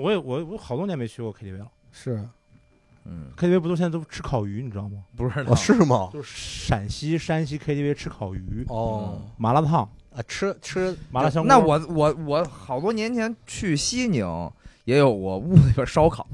我也我我好多年没去过 KTV 了是嗯，，KTV 不都现在都吃烤鱼，你知道吗？不是哦是吗？就是陕西、山西 KTV 吃烤鱼、哦麻辣烫、啊，吃吃麻辣香锅。那我我我好多年前去西宁。也有我屋里边烧烤，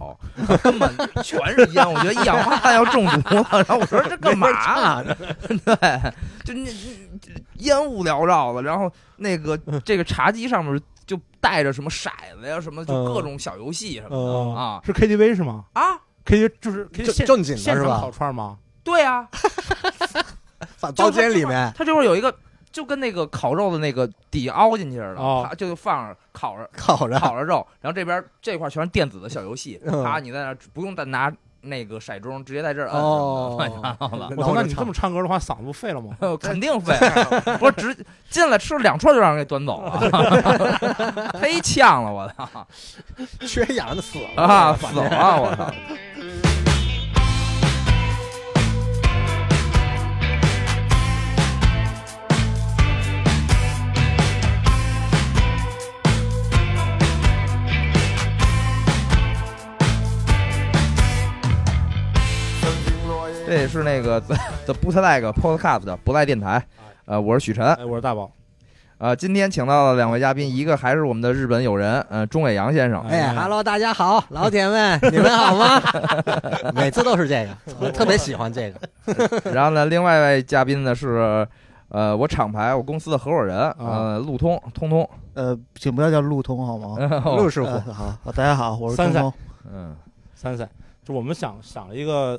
根本全是烟，我觉得一氧化碳要中毒了。然后我说这干嘛？差呢？对，就那那烟雾缭绕的，然后那个这个茶几上面就带着什么骰子呀，什么就嗯。各种小游戏什么的、嗯。啊。是 KTV 是吗？啊！？KTV 就是正 KTV 现正经的现场是吧烤串吗？对啊，放包间里面。它这块有一个就跟那个烤肉的那个底凹进去似的，哦。它就放着烤着烤着，烤着肉，然后这边这块全是电子的小游戏，嗯。啪，你在那不用再拿那个骰盅，直接在这儿摁。我操，那你这么唱歌的话，嗓子不废了吗？呃 肯定废，不是直进来吃了两串就让人给端走了，忒呛了，我操缺氧的死了啊，死了，我操！这也是那个 The The Bootleg Podcast 的不赖电台，呃，我是许晨，哎，我是大宝。呃，今天请到了两位嘉宾，一个还是我们的日本友人，呃，钟伟阳先生，哎，Hello，大家好，老铁们，你们好吗？每次都是这个，我特别喜欢这个。然后呢，另外一位嘉宾呢是，呃，我厂牌我公司的合伙人，呃，路通通通，呃，请不要叫路通好吗？陆师傅呃，好，大家好，我是三赛通通。嗯三赛，就我们想想了一个，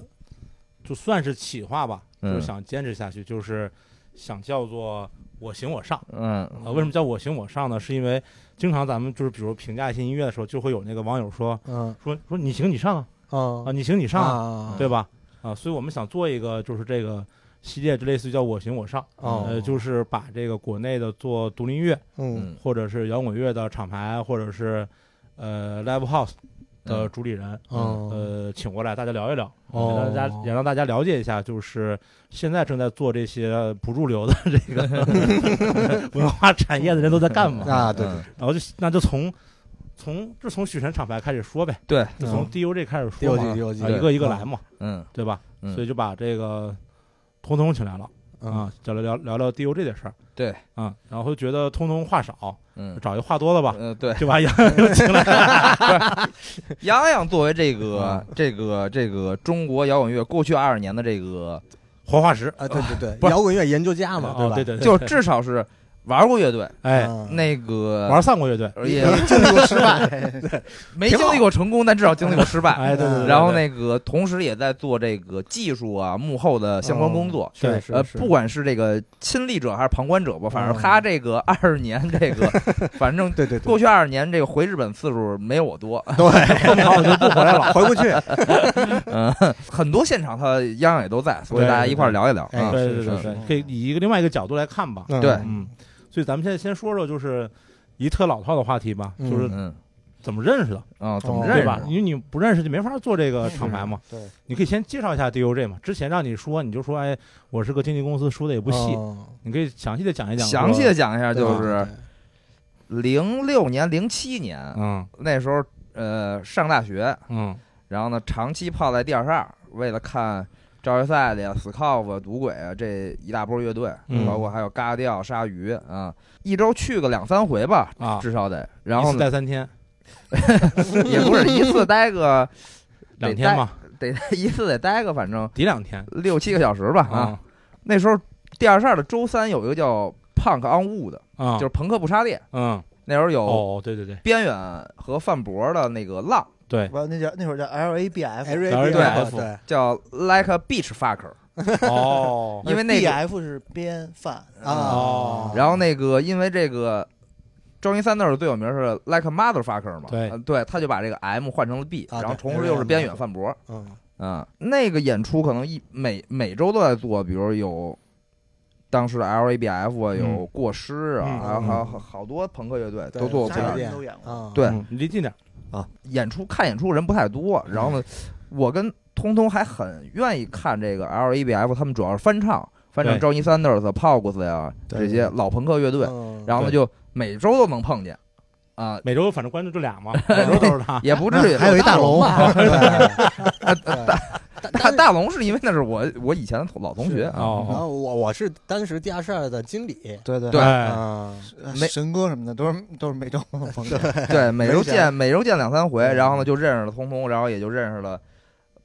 就算是企划吧，就嗯是想坚持下去，就是想叫做我行我上。嗯呃，为什么叫我行我上呢？是因为经常咱们就是比如评价一些音乐的时候，就会有那个网友说嗯说说你行你上啊啊嗯你行你上啊，啊对吧？啊，所以我们想做一个就是这个系列，就类似于叫我行我上，哦呃，就是把这个国内的做独立音乐嗯嗯或者是摇滚乐的厂牌，或者是呃 live house 的嗯。主理人，嗯呃，请过来大家聊一聊，哦。让大家也让大家了解一下，就是现在正在做这些不入流的 这个 文化产业的人都在干嘛。啊，对。嗯。然后就那就从从就从许晨厂牌开始说呗，对，就从嗯。DUJ 开始说一个一个来嘛，嗯。对吧？嗯。所以就把这个通通请来了啊，聊聊聊聊聊 DUJ 的事儿。对啊，然后觉得通通话少，嗯找一个话多的吧，嗯对，就把杨洋 请来。洋洋作为这个嗯 这个这个中国摇滚乐过去二十年的这个，活化石，啊，对对对，摇滚乐研究家嘛，对，吧？对对对，就至少是玩过乐队，哎，嗯那个玩散过乐队，也经历过失败，没经历过成功，但至少经历过失败。哎，对对对，然后那个，同时也在做这个技术啊、幕后的相关工作。对呃，是是不管是这个亲历者还是旁观者吧，反正嗯他这个二十年，这个 反正对对对，过去二十年这个回日本次数没有我多，对，然后我就不回来了。回不去。嗯，很多现场他样样也都在，所以大家一块聊一聊。对是是是对对对，可以以一个另外一个角度来看吧。嗯对嗯，所以咱们现在先说说，就是一特老套的话题吧，嗯就是嗯怎么认识的，啊，怎么哦认识对吧？因为你不认识就没法做这个厂牌嘛。对，你可以先介绍一下 DOJ 嘛。之前让你说，你就说，哎，我是个经纪公司，说的也不细，哦你可以详细的讲一讲。详细的讲一下，就是零六年、零七年嗯那时候，呃，上大学，嗯然后呢，长期泡在第二十二，为了看赵约赛的呀、斯考夫、赌鬼啊这一大波乐队，嗯包括还有嘎调、鲨鱼啊，一周去个两三回吧，啊，至少得。然后呢，待三天，也不是一次待个两天嘛，得一次得待个反正抵两天六七个小时吧啊。那时候第二十二的周三有一个叫 Punk on Wood，啊，就是朋克不插电。嗯那时候有哦，对对对边远和范博的那个浪，对，不，那叫那会儿叫 L A B F，，L 对 A 对对，叫 Like a Beach Fucker，哦。因为那 B 个 F 是边范啊。哦。然后那个因为这个。周云三那儿最有名是 Like a Motherfucker 嘛，对。呃对，他就把这个 M 换成了 B，、啊然后对同时又是边远范博，嗯。嗯，那个演出可能一每每周都在做，比如有当时的 LABF 啊，有嗯。过失啊，嗯。还有还有嗯好多朋克乐队都做过都演过。啊，对离近点，演出，看演出人不太多。然后呢，我跟通通还很愿意看这个 LABF，他们主要是翻唱，翻唱对 Johnny Sanders、Pogus 呀对这些老朋克乐队，嗯然后呢就每周都能碰见。啊，每周反正关注就俩嘛，每周都是他。也不至于。还有一大龙吧，大大龙是因为那是我我以前的老同学啊，然哦，后我我是当时地下室的经理，对对。对。哎。啊，没神哥什么的都是都是每周逢见。对，每周见每周见两三回，嗯。然后呢就认识了通通，然后也就认识了，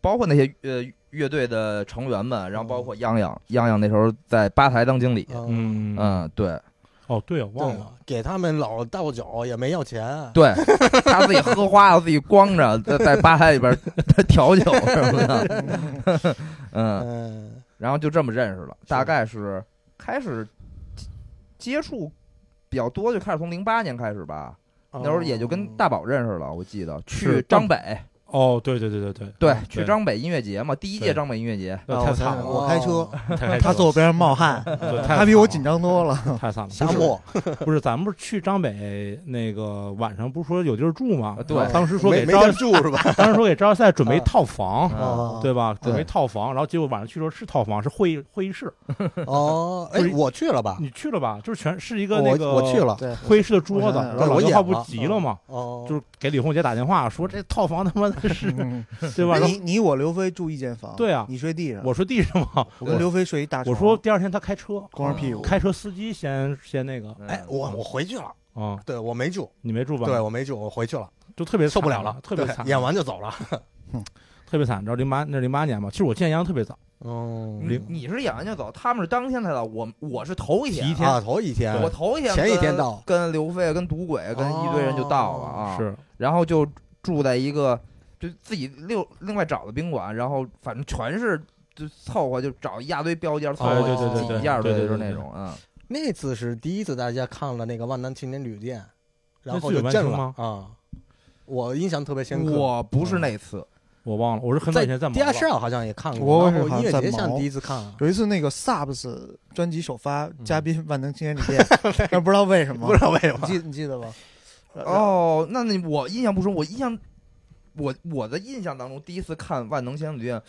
包括那些呃乐队的成员们，然后包括泱泱，泱泱那时候在吧台当经理，嗯。嗯，对哦，对，我忘了。给他们老倒酒也没要钱，对，他自己喝花了，自己光着 在在吧台里边调酒什么的，嗯，嗯，然后就这么认识了，大概是开始接触比较多，就开始从零八年开始吧，那时候也就跟大宝认识了，我记得去张北，哦，对对对对对，对嗯，去张北音乐节嘛，第一届张北音乐节，啊太惨了，我开车，他坐我边上冒汗，对 他比我紧张多了。太惨了。不是沙漠不是，咱们不是去张北那个晚上不是说有地儿住吗？对当时说给招住是吧？当时说给招业赛准备套房，对吧？准备套房，然后结果晚上去的时候是套房，是会议会议室。哦，哎，我去了吧？你去了吧？就是全是一个那个我去了，对，会议室的桌子，然后我演老刘浩不急了吗？哦，就是给李红杰打电话说这套房他妈的是嗯对吧？你你我刘飞住一间房，对啊。你睡地上，我睡地上。嘛，我跟刘飞睡一大床。我说第二天他开车，光着屁股，开车司机先先那个。嗯。哎，我我回去了，啊，对我没住，你没住吧？对，我没住，我回去了，就特别受不了了，特别惨，演完就走了。特别惨。你知道零八那是零八年嘛？其实我见杨特别早，哦。你你是演完就走，他们是当天才到，我我是头一天，一天啊，头一天。我头一天前一天到。跟刘飞、跟赌鬼、跟一堆人就到了啊，是。然后就住在一个就自己另另外找的宾馆，然后反正全是就凑合就找一大堆标间凑哎合一下对对对对就是那种，嗯，那次是第一次大家看了那个万南青年旅店，然后有就震了啊！我印象特别深刻。我不是那次，我忘了，我是很早以前在地下室好像也看过，然后是好像在音乐节像毛第一次看啊，有一次那个 Subs 专辑首发，嘉宾万能青年旅店，但不知道为什么，不知道为什么你记你记得吧？哦，那你我印象不深，我印象我我的印象当中，第一次看万能青年旅店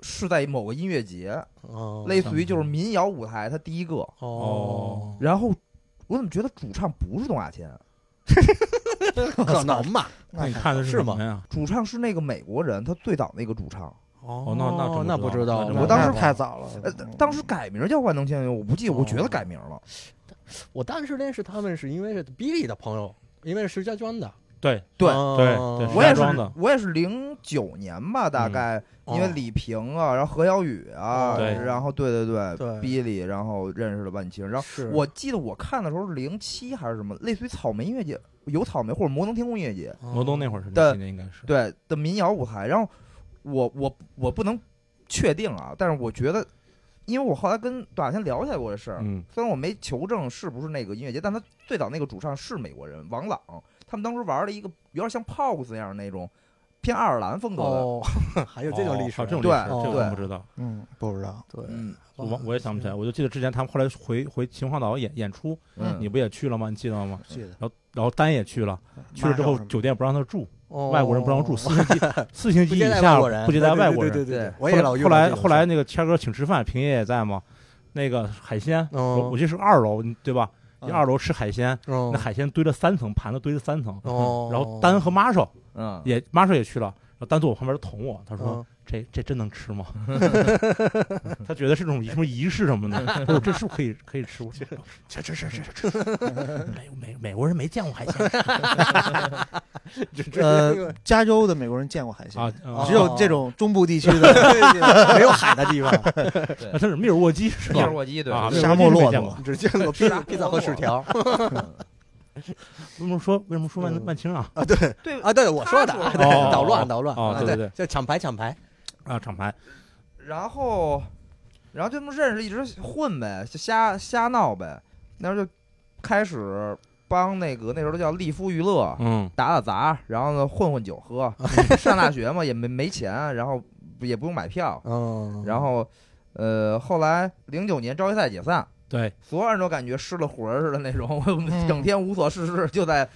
是在某个音乐节，哦类似于就是民谣舞台，它第一个，哦，然后我怎么觉得主唱不是董亚千，可能吧？那你看的是吗什么呀？主唱是那个美国人，他最早那个主唱，哦那那那不知道我当时太早了，呃，当时改名叫万能青年旅店，我不记得，我觉得哦改名了。我当时认识他们是因为是 Billy 的朋友，因为是石家庄的，对对哦对对我也是我也是零九年吧，大概因为哦李萍啊，然后何小雨啊，然后对对对对比利，然后认识了万青，然后我记得我看的时候是零七还是什么，类似于草莓音乐节，有草莓或者摩登天空音乐节，摩登那会儿是的那年应该是。对的民谣舞台，然后我我我不能确定啊，但是我觉得，因为我后来跟段亚天聊起来过这事儿，嗯。虽然我没求证是不是那个音乐节，但他最早那个主唱是美国人王朗，他们当时玩了一个有点像 POS 一样那种偏爱尔兰风格的，哦，还有这种历史，哦这种历对史，这个对。我不知道。嗯，不知道。对，嗯我我也想不起来，我就记得之前他们后来回回秦皇岛演演出，嗯，你不也去了吗？你记得吗？记得。然后然后丹也去了，去了之后酒店不让他住，哦。外国人不让住，四星级四星级以下不接待外国人。对对对对我也老后来后来那个谦哥请吃饭，平爷也在吗。那个海鲜，哦。我我记得是二楼，对吧？嗯二楼吃海鲜，哦那海鲜堆了三层，盘子堆了三层。哦，然后丹和玛莎嗯，也马少也去了，然后丹坐我旁边捅我，他说嗯这这真能吃吗？他觉得是这种什么仪式什么的，这是不是可以可以吃？吃吃吃吃吃吃，美美 美国人没见过海鲜呃，加州的美国人见过海鲜啊，啊只有这种中部地区的没有海的地方，那他是密尔沃基是吧？密尔沃基对，啊，沙漠骆驼没见过。只见过披萨、披萨和薯条为什么说为什么说万嗯万青啊？啊！对对啊，对我说的，对哦捣乱捣乱啊哦对对对就抢牌抢牌，啊，厂牌然后，然后就这么认识，一直混呗，就瞎瞎闹呗。那时候就开始帮那个那时候都叫利夫娱乐嗯打打杂，然后呢混混酒喝。上大学嘛也没没钱，然后也不用买票，嗯然后呃后来零九年招业赛解散，对，所有人都感觉失了魂儿似的那种，嗯 整天无所事事，就在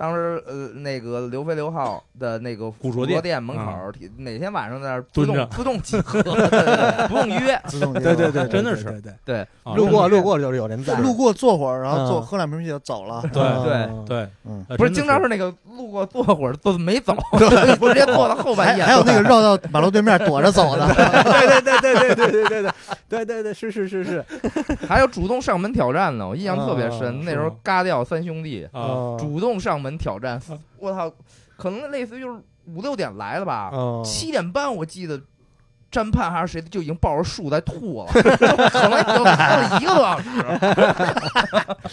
当时呃，那个刘飞刘浩的那个古古着店店门口啊儿，每天晚上在那儿自蹲着动自动集合，不用约。自动 对对对，真的是对对，路过路过就是有人在，路过坐会儿，然后坐嗯喝两瓶啤酒走了。对 对对，不是经常是那个路过坐会儿，坐没走，直接坐到后半夜。还还有那个绕到马路对面躲着走的，对对对对对对对对对对对对是是是是，还有主动上门挑战呢，我印象特别深。啊那时候嘎掉三兄弟啊，主动上门挑战啊，我操，可能类似于就是五六点来了吧，嗯七点半我记得。詹盼还是谁就已经抱着树在吐了，可能已经吐了一个多小时。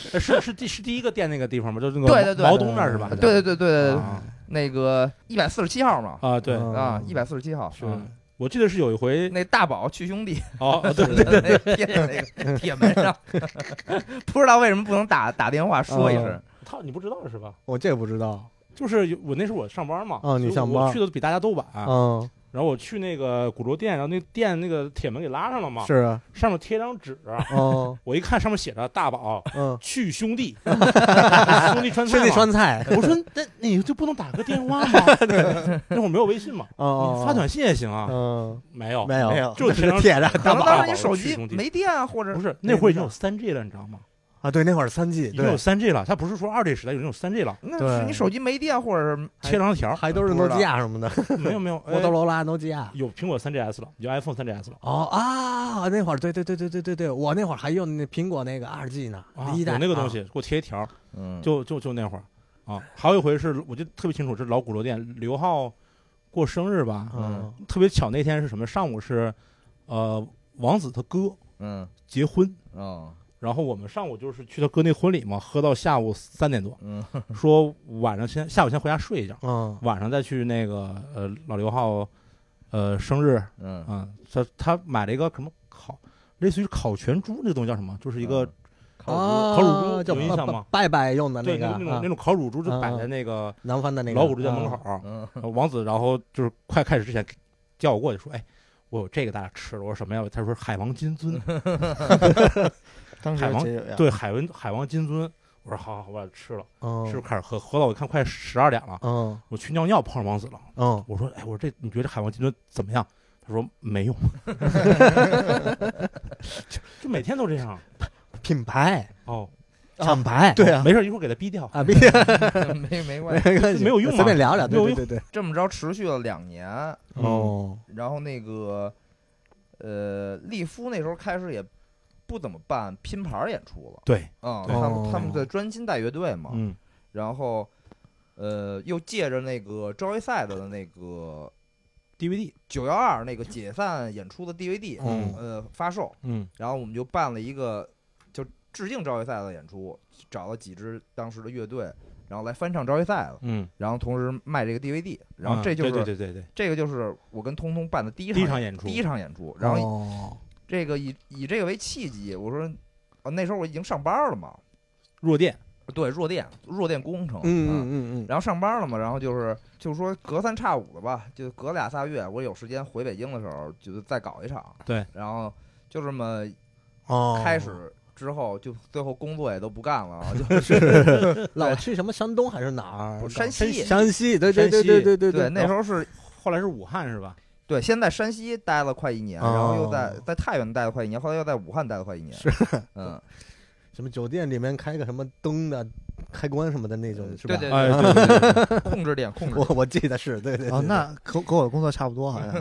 呃是是第是第一个店那个地方吗？就是那个对对对毛东那儿是吧？对对对对对，啊那个一百四十七号嘛，啊，对，嗯啊，一百四十七号，是我记得是有一回那大宝去兄弟哦，对对那个贴在那个铁门上，不知道为什么不能打打电话说一声。他你不知道是吧？我这个不知道，就是有我那时候我上班嘛，哦你所以上班我去的比大家都晚，嗯然后我去那个古着店，然后那店那个铁门给拉上了嘛，是啊，上面贴张纸，哦 我一看上面写着大宝嗯，去兄弟，兄弟川菜兄弟川菜，我说那你就不能打个电话吗？那会儿没有微信嘛，哦你发短信也行啊，嗯没有没有没有就贴张贴着可能当时你手机兄弟没电啊，或者不是那会儿已经有三 G 了，你知道吗？啊，对，那会儿三 G，已经有对，三 G 了，它不是说二 G 时代，有那种三 G 了，那是你手机没电，或者是贴张条，还都是诺基亚什么的，没有没 有，摩托罗拉、诺基亚。有苹果三 GS 了，有 iPhone 三 GS 了哦啊，那会儿对对对对对对对，我那会儿还用那苹果那个二 G 呢，啊，一代啊有那个东西，给我贴一条儿，嗯就就就那会儿啊。还有一回是我记得特别清楚，是老鼓楼店刘浩过生日吧，嗯特别巧那天是什么？上午是呃王子他哥嗯结婚，哦然后我们上午就是去他哥那婚礼嘛，喝到下午三点多，嗯。说晚上先下午先回家睡一觉，嗯。晚上再去那个呃老刘浩呃生日嗯。啊，他他买了一个什么烤，类似于烤全猪那个东西叫什么？就是一个嗯。烤啊，烤乳猪就有印象吗？拜拜用的那个啊那种那种烤乳猪就摆啊在那个南方的那个。老虎猪店门口王子然后就是快开始之前叫我过去说，哎。我有这个大家吃了，我说什么呀？他说海王金樽，当时海王对，海文海王金樽。我说好好，我把它吃了。嗯吃开始喝，喝到我看快十二点了，嗯我去尿尿碰上王子了。嗯我说，哎，我说这你觉得这海王金樽怎么样？他说没用，就就每天都这样。品牌哦，厂牌，对啊，没事，一会儿给他逼掉。啊，别没没关系，没关系，没有用啊随便聊聊，对对对对，这么着持续了两年，哦，然后那个呃利夫那时候开始也不怎么办拼盘演出了，对，嗯，他们哦。他们在专心带乐队嘛，嗯，然后呃又借着那个 Joyside 的那个 DVD，九幺二那个解散演出的 DVD，嗯。呃发售，嗯。然后我们就办了一个就致敬招一赛的演出，找了几支当时的乐队，然后来翻唱招一赛了，嗯，然后同时卖这个 DVD，然后啊这就是、对对对对对，这个就是我跟通通办的第一场第一场演出，第一场演出，然后后这个以以这个为契机，我说，啊，那时候我已经上班了嘛，弱电，对，弱电弱电工程，嗯啊嗯嗯嗯，然后上班了嘛，然后就是就是说隔三差五的吧，就隔俩仨月，我有时间回北京的时候，就再搞一场。对，然后就这么哦，开始之后，就最后工作也都不干了，就是老去什么山东还是哪儿？山西山西，对对对对对对，那时候是后来是武汉是吧？对，先在山西待了快一年，哦然后又在在太原待了快一年，后来又在武汉待了快一年。是，嗯，什么酒店里面开个什么灯的开关什么的那种，是吧？对 对哎，对，控制点控制。我我记得是对对哦，那和和我的工作差不多，好像。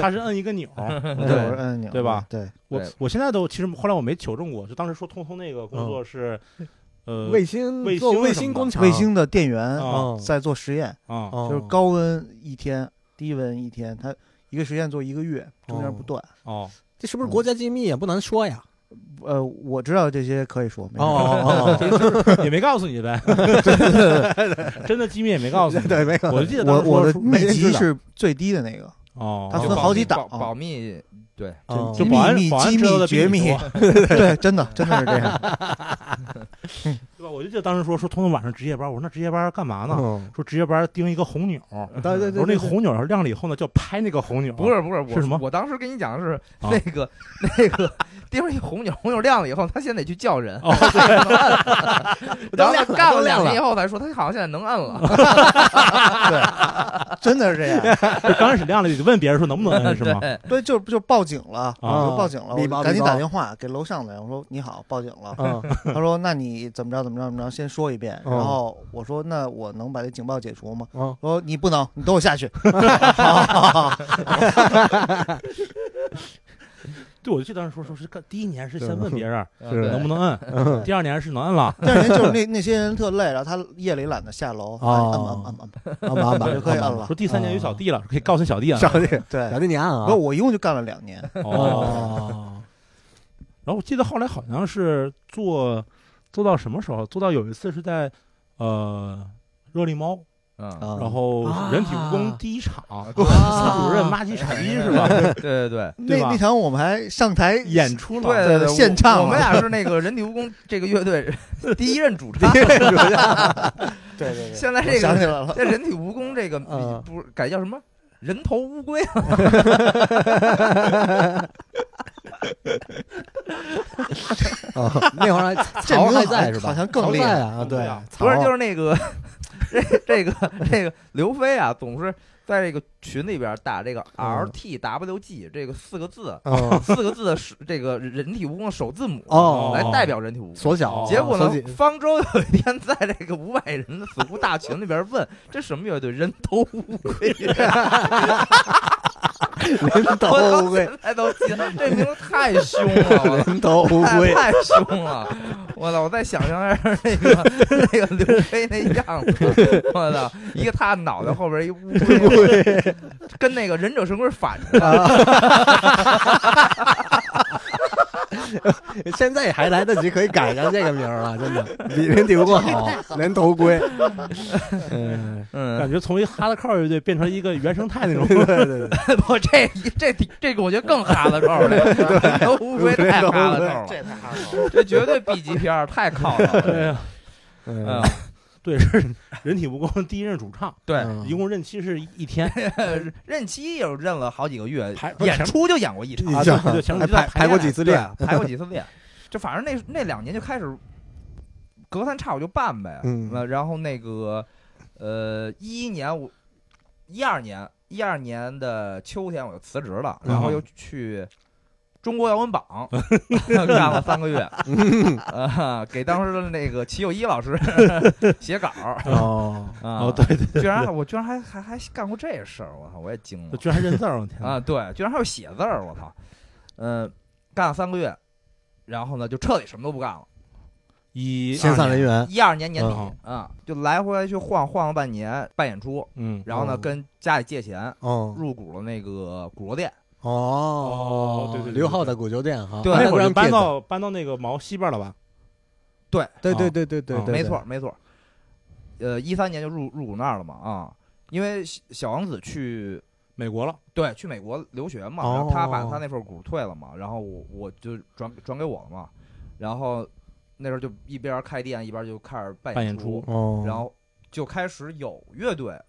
他是摁一个钮。对，我是按钮，对吧对，我我现在都其实后来我没求证过，就当时说通通那个工作是，呃，卫星卫做卫星工厂，卫星的电源在做实验，就是高温一天，低温一天，它一个实验做一个月，中间不断。哦，这是不是国家机密也不能说呀？呃，我知道这些可以说，哦哦 也没告诉你呗 真的机密也没告诉你。对，没有，我就记得我我的当时说说密集没人知道是最低的那个，哦，它分好几档保保密，对，哦就保密机密绝密对，真的真的是这样。对吧？我就记得当时说说通通晚上值夜班，我说那值夜班干嘛呢？嗯，说值夜班盯一个红钮，对对对，我说那个红钮要亮了以后呢，就要拍那个红钮，不是不是，我是什么我当时跟你讲的是啊那个那个盯着一红钮，红钮亮了以后，他现在得去叫人，哦，然后都亮了他干了两年以后才说他好像现在能摁了 真的是这样。就刚开始亮了，你就问别人说能不能摁是吗？对，对，就就报警了，啊就报警了，赶紧打电话给楼上的人，我说你好，报警了。嗯他说那你怎么着怎么着怎么着，先说一遍。嗯然后我说那我能把这警报解除吗？嗯，说你不能，你等我下去。对，我就记得当时说说是干第一年是先问别人能不能摁，嗯 第二年是能摁了，第二年就是那那些人特累，然后他夜里懒得下楼，哦按按按按按，安吧安吧就可以摁了说第三年有小弟了，可以告诉小弟啊。小弟对小，弟你按啊不，，我一共就干了两年。哦，然后我记得后来好像是做做到什么时候？做到有一次是在呃热力猫，嗯，嗯然后人体蜈蚣啊第一场，主任妈鸡傻逼是吧？对对对。那那场我们还上台演出了，对对对，现唱我我们俩是那个人体蜈蚣这个乐队 第一任主唱。对对对，现在这个我想起来了，这人体蜈蚣这个嗯不改叫什么人头乌龟啊？哦那会儿还这 曹还在是吧？好像更曹厉害在啊，对啊，不是，曹就是那个 这这个这个刘飞啊，总是在这个群里边打这个嗯 LTWG 这个四个字。嗯 四个字的首这个人体蜈蚣的首字母哦来代表人体蜈蚣。缩小，结果呢缩紧，方舟有一天在这个五百人的死库大群里边问：“这什么乐队？人头乌龟。” 人头乌龟，现在都记得，这名字太凶了，我人头乌龟，太太凶了！我操！我再想象一下那个 那个刘飞那样子，我操！一个他脑袋后边一乌龟，跟那个忍者神龟反着的。现在还来得及可以改上这个名儿了，真的。比人体蜈蚣好，连头盔，嗯，嗯，感觉从一哈拉靠乐队变成一个原生态那种。对对对，不，这这这个我觉得更哈拉靠了，这乌龟太哈拉靠了，这太哈了。这绝对 B 级片儿，太靠了。哎呀，嗯。嗯，对，是人体蜈蚣第一任主唱，对，嗯一共任期是一天，任期有任了好几个月，演出就演过一场。啊这对对前排排过几次对练，排过几次练，就反正那那两年就开始隔三差五就办呗。嗯呃然后那个呃一一年我一二年一二年的秋天我就辞职了，然后又去。中国摇滚榜 干了三个月，啊，给当时的那个齐友一老师 写稿哦，啊，哦，对对对，居然我居然还还还干过这事儿，我操，我也惊了居然还认字儿，我天！啊！对，居然还有写字儿，我操！嗯，干了三个月，然后呢就彻底什么都不干了。一心散人员，一二年年底嗯啊，就来回来去晃晃了半年办演出，嗯，然后呢哦跟家里借钱哦入股了那个鼓楼店。哦对对刘浩的古酒店哈，对那会儿搬到搬到那个毛西边了吧？对，对对对对对没错没错。呃，一三年就入入股那儿了嘛啊，因为小小王子去美国了，对去美国留学嘛，哦然后他把他那份股退了嘛，然后我我就转转给我了嘛，然后那时候就一边开店一边就开始办办演出然后就开始有乐队，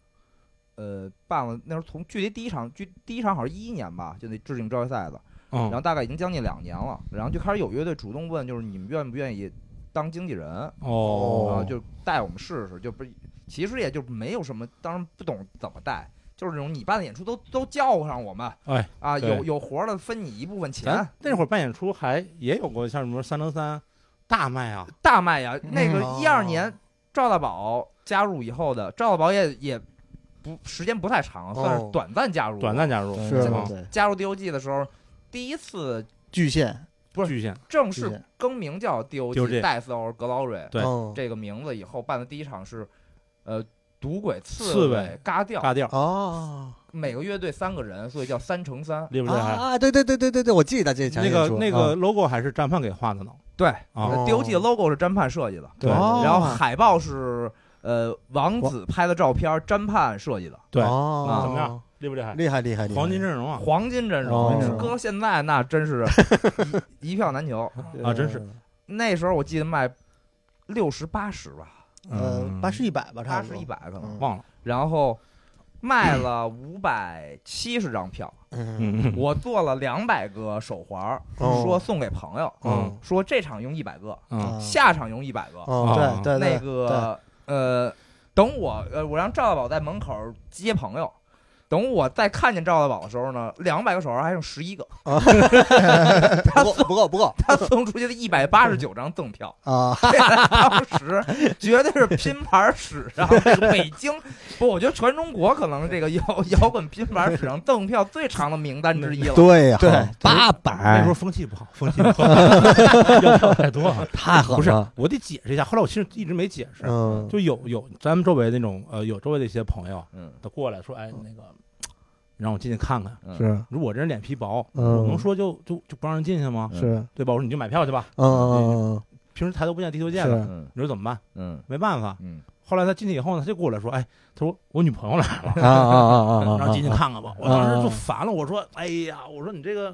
呃，办了那时候从距离第一场距第一场好像一一年吧，就那致敬招业赛的，嗯，然后大概已经将近两年了，然后就开始有乐队主动问，就是你们愿不愿意当经纪人，哦，啊，就带我们试试，就不是，其实也就没有什么，当然不懂怎么带。就是那种你办的演出都都叫上我们，哎啊，有有活儿的分你一部分钱，那会儿办演出还也有过像什么三零三大卖啊，大卖呀。那个哦一二年赵大宝加入以后的，赵大宝也也不时间不太长，算是哦短暂加入，短暂加入，是吗？加入 DOG 的时候，第一次巨献不是巨献，正式更名叫 DOG 格劳瑞对哦这个名字以后办的第一场是，呃，赌鬼刺刺猬嘎调，嘎调，哦，每个乐队三个人，所以叫三乘三。厉不厉害？啊，对对对对对对，我记得这场那个那个 logo 还是战判给画的呢，对，DOG 的 logo 是詹盼设计的，对哦然后海报是呃王子拍的照片，詹盼设计的。对。哦。怎么样？厉不厉害？厉害厉害厉害，黄金阵容啊。黄金阵哦。容，搁到现在那真是一 一票难求。啊真是。那时候我记得卖六十八十吧，呃嗯。八十一百吧，差八不多十一百可能，嗯。忘了，然后卖了五百七十张票，嗯。嗯我做了两百个手环说送给朋友，嗯。说这场用一百个，嗯。啊下场用一百个。对对那个呃，等我呃，我让赵大宝在门口接朋友。等我再看见赵大宝的时候呢，两百个手环还剩十一个，不够不够不够他送出去的一百八十九张赠票，啊！当时绝对是拼盘史上这 个北京不，我觉得全中国可能这个摇摇滚拼盘史上赠票最长的名单之一了。对呀，对八那百时候风气不好，风气不好，要票太多了。太狠不是，，我得解释一下。后来我其实一直没解释，嗯，就有有咱们周围那种呃有周围的一些朋友，嗯他过来说，哎，那个你让我进去看看。嗯是如果我这人脸皮薄，嗯我能说就就就不让人进去吗？是，对吧？我说你就买票去吧。嗯嗯平时抬头不见低头见的，嗯你说怎么办？嗯没办法。嗯后来他进去以后呢，他就过来说，哎，他说我女朋友来了，嗯啊啊啊啊啊！让进去看看吧。我当时就啊烦了，我说，哎呀，我说你这个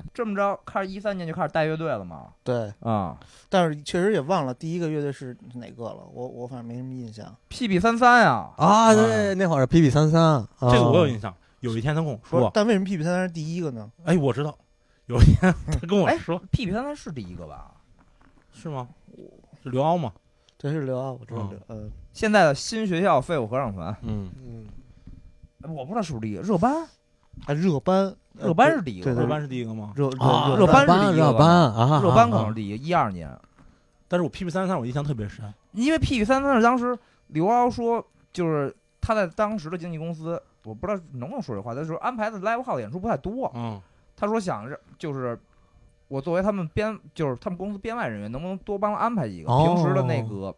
这么着，开始一三年就开始带乐队了嘛？对，啊但是确实也忘了第一个乐队是哪个了，我我反正没什么印象。，PB 三三呀，啊，对，那会儿 PP 三三，这个我有印象。有一天他跟我说，但为什么 PP 三三是第一个呢？哎，我知道，有一天他跟我哎说，，PB 三三是第一个吧？是吗？是刘骜吗？对是刘骜，我知道嗯刘，呃，现在的新学校废物合唱团，嗯，嗯，我不知道是不是第一个，热班，啊热班，呃热班是第一个对对热班是第一个吗？热啊，热热班是第一个吧班啊，热班可啊能是第一，一二年，但是我 PP 三三我印象特别深。因为 PP 三三是当时刘骜说，就是他在当时的经纪公司，我不知道能不能说这话，他说安排的 live house 演出不太多，嗯他说想让就是我作为他们编，就是他们公司编外人员，能不能多帮安排几个、哦平时的那个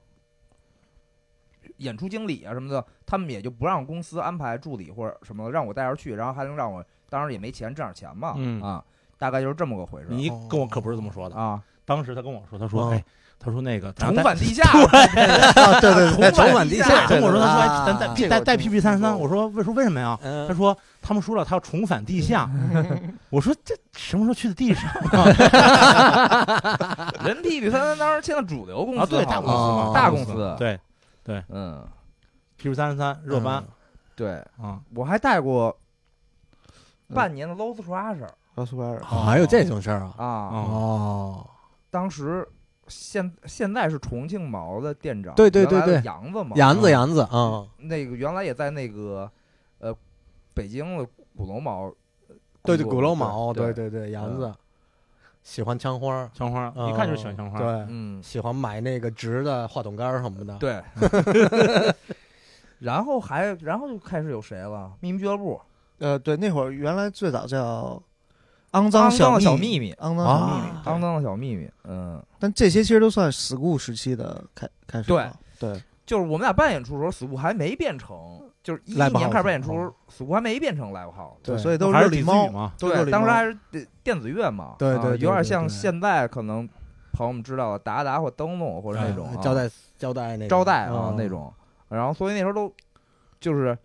演出经理啊什么的，他们也就不让公司安排助理或者什么，让我带着去，然后还能让我，当然也没钱挣点钱嘛，嗯。啊，大概就是这么个回事你跟我可不是这么说的。啊，当时他跟我说，他说，哦哎，他说那个 重返地下，啊，对对对，重返返地下我说，他说，咱带这个带带 PP 三三，我说为说为什么呀？嗯。他说他们说了，他要重返地下。我说这什么时候去的地上？人 PP 三三当时签的主流公司，啊？对，大公司。大公司。对嗯，，PP 三三热巴对啊，我还带过嗯。半年的巴尔，啊还有这种事儿啊？啊，哦，当时现现在是重庆毛的店长，对对对原来的对。杨子嘛，杨子嗯。杨子啊，那个原来也在那个呃北京的鼓楼毛，呃对对，工作鼓楼毛，对。对，对对，杨子喜欢枪花，枪花，嗯一看就是喜欢枪花。对，嗯，喜欢买那个直的话筒杆什么的。对。然后还然后就开始有谁了？秘密俱乐部，呃，对，那会儿原来最早叫肮肮脏脏小的小秘秘密，肮脏小秘密啊，肮脏的小秘密，嗯，但这些其实都算 school 时期的开开始对。对就是我们俩办演出的时候，school 还没变成，就是一一年开始办演出，school 还没变成 live house。对，所以都还是李热力猫子宇嘛，对，当时还是电电子乐嘛，啊对对对有点像现在可能朋友们知道的达达或灯笼或者那种啊交代交代那种。招待啊嗯。那种，然后所以那时候都就是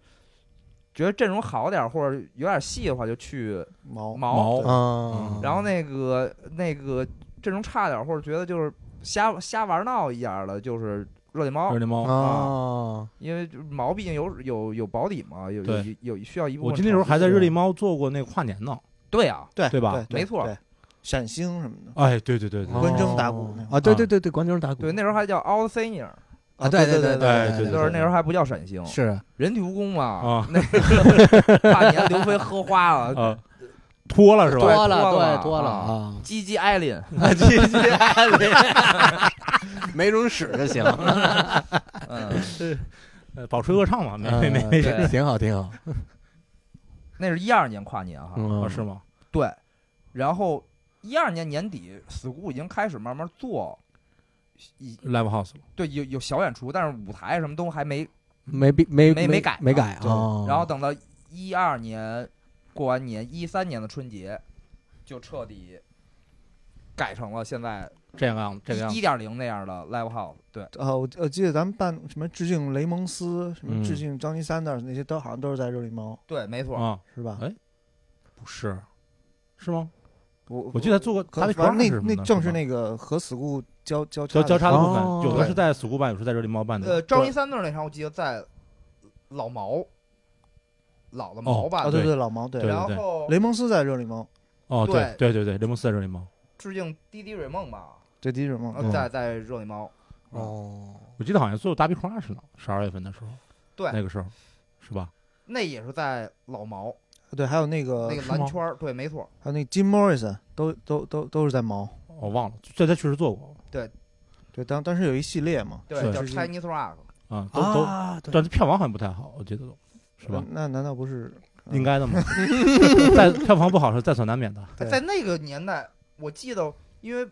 觉得阵容好点儿或者有点戏的话就去毛毛，毛嗯，然后那个那个阵容差点儿或者觉得就是瞎瞎玩闹一样的就是热力猫热，力猫。啊，因为就是毛毕竟有有有保底嘛，有有有需要一部分。我记得那时候还在热力，猫做过那个跨年呢。对啊，对对吧对没错对，闪星什么的。哎，对对对对，关征打鼓啊，对对对对，关征打鼓，对那时候还叫 All Senior，啊，对对对对对就是那时候还不叫闪星，是人体蜈蚣嘛，啊那个 跨年刘飞喝花了，啊，脱了是吧？脱了对，脱了。啊啊，鸡鸡艾琳，继续安利，没准使就行，嗯，呃保持歌唱嘛，没嗯没没没事。挺好挺好，那是一二年跨年哈，是吗？对，然后一二年年底，school 已经开始慢慢做一 live house 了，对有有小演出，但是舞台什么都还没。没比没没没改没改啊。然后等到一二年过完年，一三年的春节就彻底改成了现在这样样这个样子，一点零那样的 live house。对，呃，我我记得咱们办什么致敬雷蒙斯，什么嗯致敬张尼三的那些，都好像都是在热力猫，对，没错。啊，是吧？哎不是是吗？我我记得做过可 Happy 反正那那正是那个和 school 交交交交叉的部哦分，有的对是在 school 办，有的是在热力猫办的。呃，张一三那那场我记得在老毛，老的毛吧。啊，对对。老毛对。对，然后雷蒙斯在热力猫，哦，对对。对对对，雷蒙斯在热力猫。致敬滴滴瑞梦吧，对第一种呃嘛，在在热力猫。哦，我记得好像做 Happy Crush 呢，十二月份的时候，对。那个时候是吧？那也是在老毛。对，还有那个那个蓝圈，对，没错。还有那 Jim Morrison 都都都都是在毛，我忘了，这他确实做过。对，对当当时有一系列嘛，对，是。叫是 Chinese Rock。啊，都都，但是票房好像不太好，我记得都是吧？那难道不是应该的吗，在票房不好是在所难免的。在那个年代，我记得，因为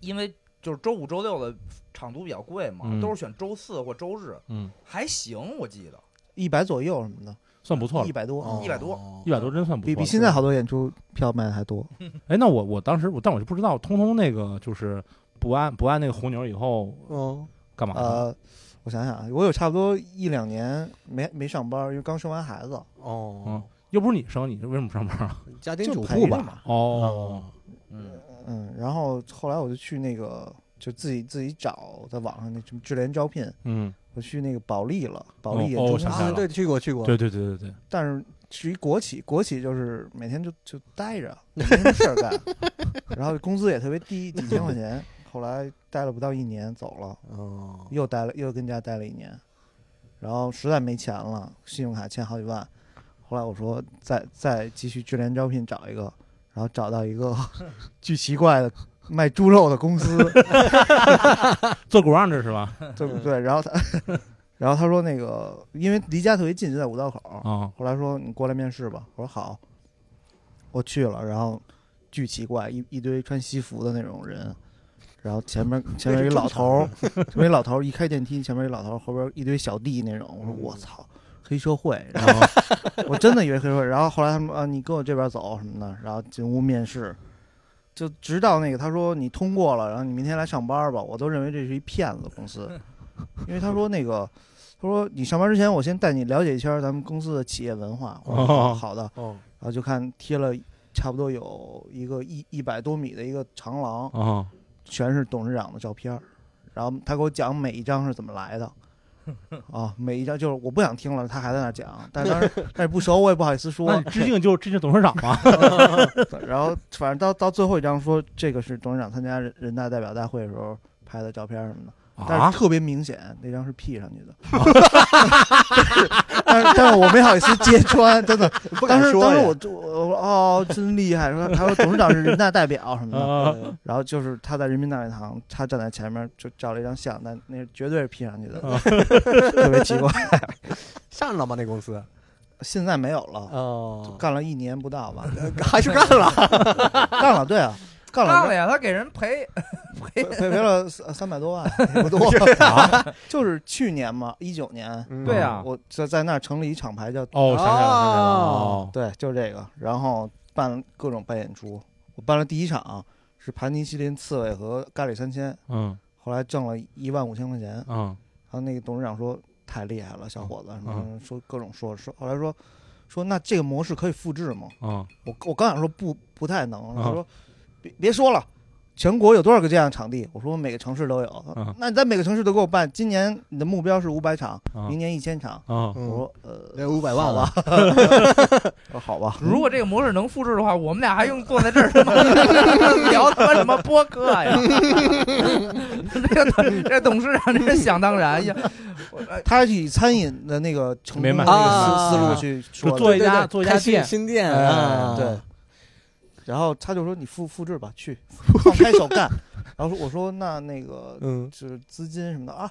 因为就是周五、周六的场租比较贵嘛，嗯都是选周四或周日，嗯，还行，我记得。一百左右什么的，算不错了一，百多，哦100多一百多真算不错。比比现在好多演出票卖的还多。哎，那我我当时我但我就不知道，通通那个就是不按不按那个红牛以后嗯，干嘛呢？呃，我想想啊，我有差不多一两年没没上班，因为刚生完孩子，哦，又不是你生，你为什么不上班啊？家庭主妇吧。哦，嗯，嗯，然后后来我就去那个，就自己自己找，在网上那什么智联招聘，嗯，我去那个保利了，保利演哦出公司，啊，我想起来了对，去过去过，对对对对对，但是是一国企，国企就是每天就就待着，没什么事儿干，然后工资也特别低，几千块钱。后来待了不到一年走了，哦，又待了又跟家待了一年，然后实在没钱了，信用卡欠好几万。后来我说再再继续智联招聘找一个，然后找到一个 巨奇怪的卖猪肉的公司，做 ground 是吧？对不对？然后他，然后他说那个因为离家特别近，就在五道口。啊，后来说你过来面试吧，我说好，我去了，然后巨奇怪，一一堆穿西服的那种人，然后前面 前面一老头儿，前面一老头儿一开电梯，前面一老头儿，后边一堆小弟那种，我说我操，黑社会，然后我真的以为黑社会，然后后来他们啊，你跟我这边走什么的，然后进屋面试。就直到那个他说你通过了，然后你明天来上班吧，我都认为这是一骗子公司，因为他说那个他说你上班之前我先带你了解一下咱们公司的企业文化。我说好哦好的，哦，然后就看贴了差不多有一个一一百多米的一个长廊，啊，全是董事长的照片，然后他给我讲每一张是怎么来的。啊，每一张就是我不想听了，他还在那讲，但是当时 但是不熟，我也不好意思那说你。致敬就是致敬董事长嘛。然后反正到到最后一张说这个是董事长参加人人大代表大会的时候拍的照片什么的，但啊是，特别明显，那张是 P 上去的。但是但是我没好意思揭穿，真的。当时当时我就我说哦，真厉害。说他说董事长是人大代表什么的，然后就是他在人民大会堂，他站在前面就照了一张相，但那绝对是 P 上去的，啊特别奇怪。上了吗？那公司？现在没有了，哦，干了一年不到吧？还是干了。干了，对啊，干了干了呀，他给人赔 赔赔赔了三三百多万，也不多。就是去年嘛，一九年，嗯对啊我在在那儿成立一厂牌叫哦，想起来了，想起来了哦哦，对，就是这个。然后办各种办演出，我办了第一场是盘尼西林、刺猬和咖喱三千，嗯后来挣了一万五千块钱。嗯然后那个董事长说太厉害了，小伙子，什么嗯说各种说说，后来说说那这个模式可以复制吗？嗯我我刚想说不不太能，他啊说别别说了。全国有多少个这样的场地？我说每个城市都有。嗯那你在每个城市都给我办。今年你的目标是五百场，啊明年一千场。我说呃，那五百万吧，我 说好吧。如果这个模式能复制的话，我们俩还用坐在这儿他妈聊他妈什么播客呀？这个这董事长这是想当然呀！他是以餐饮的那个成功明白那个啊思思路去说的，做一家对对对做一家店新店哎啊，对。然后他就说你复复制吧，去 放开手干。然后说我说那那个嗯，就是资金什么的啊，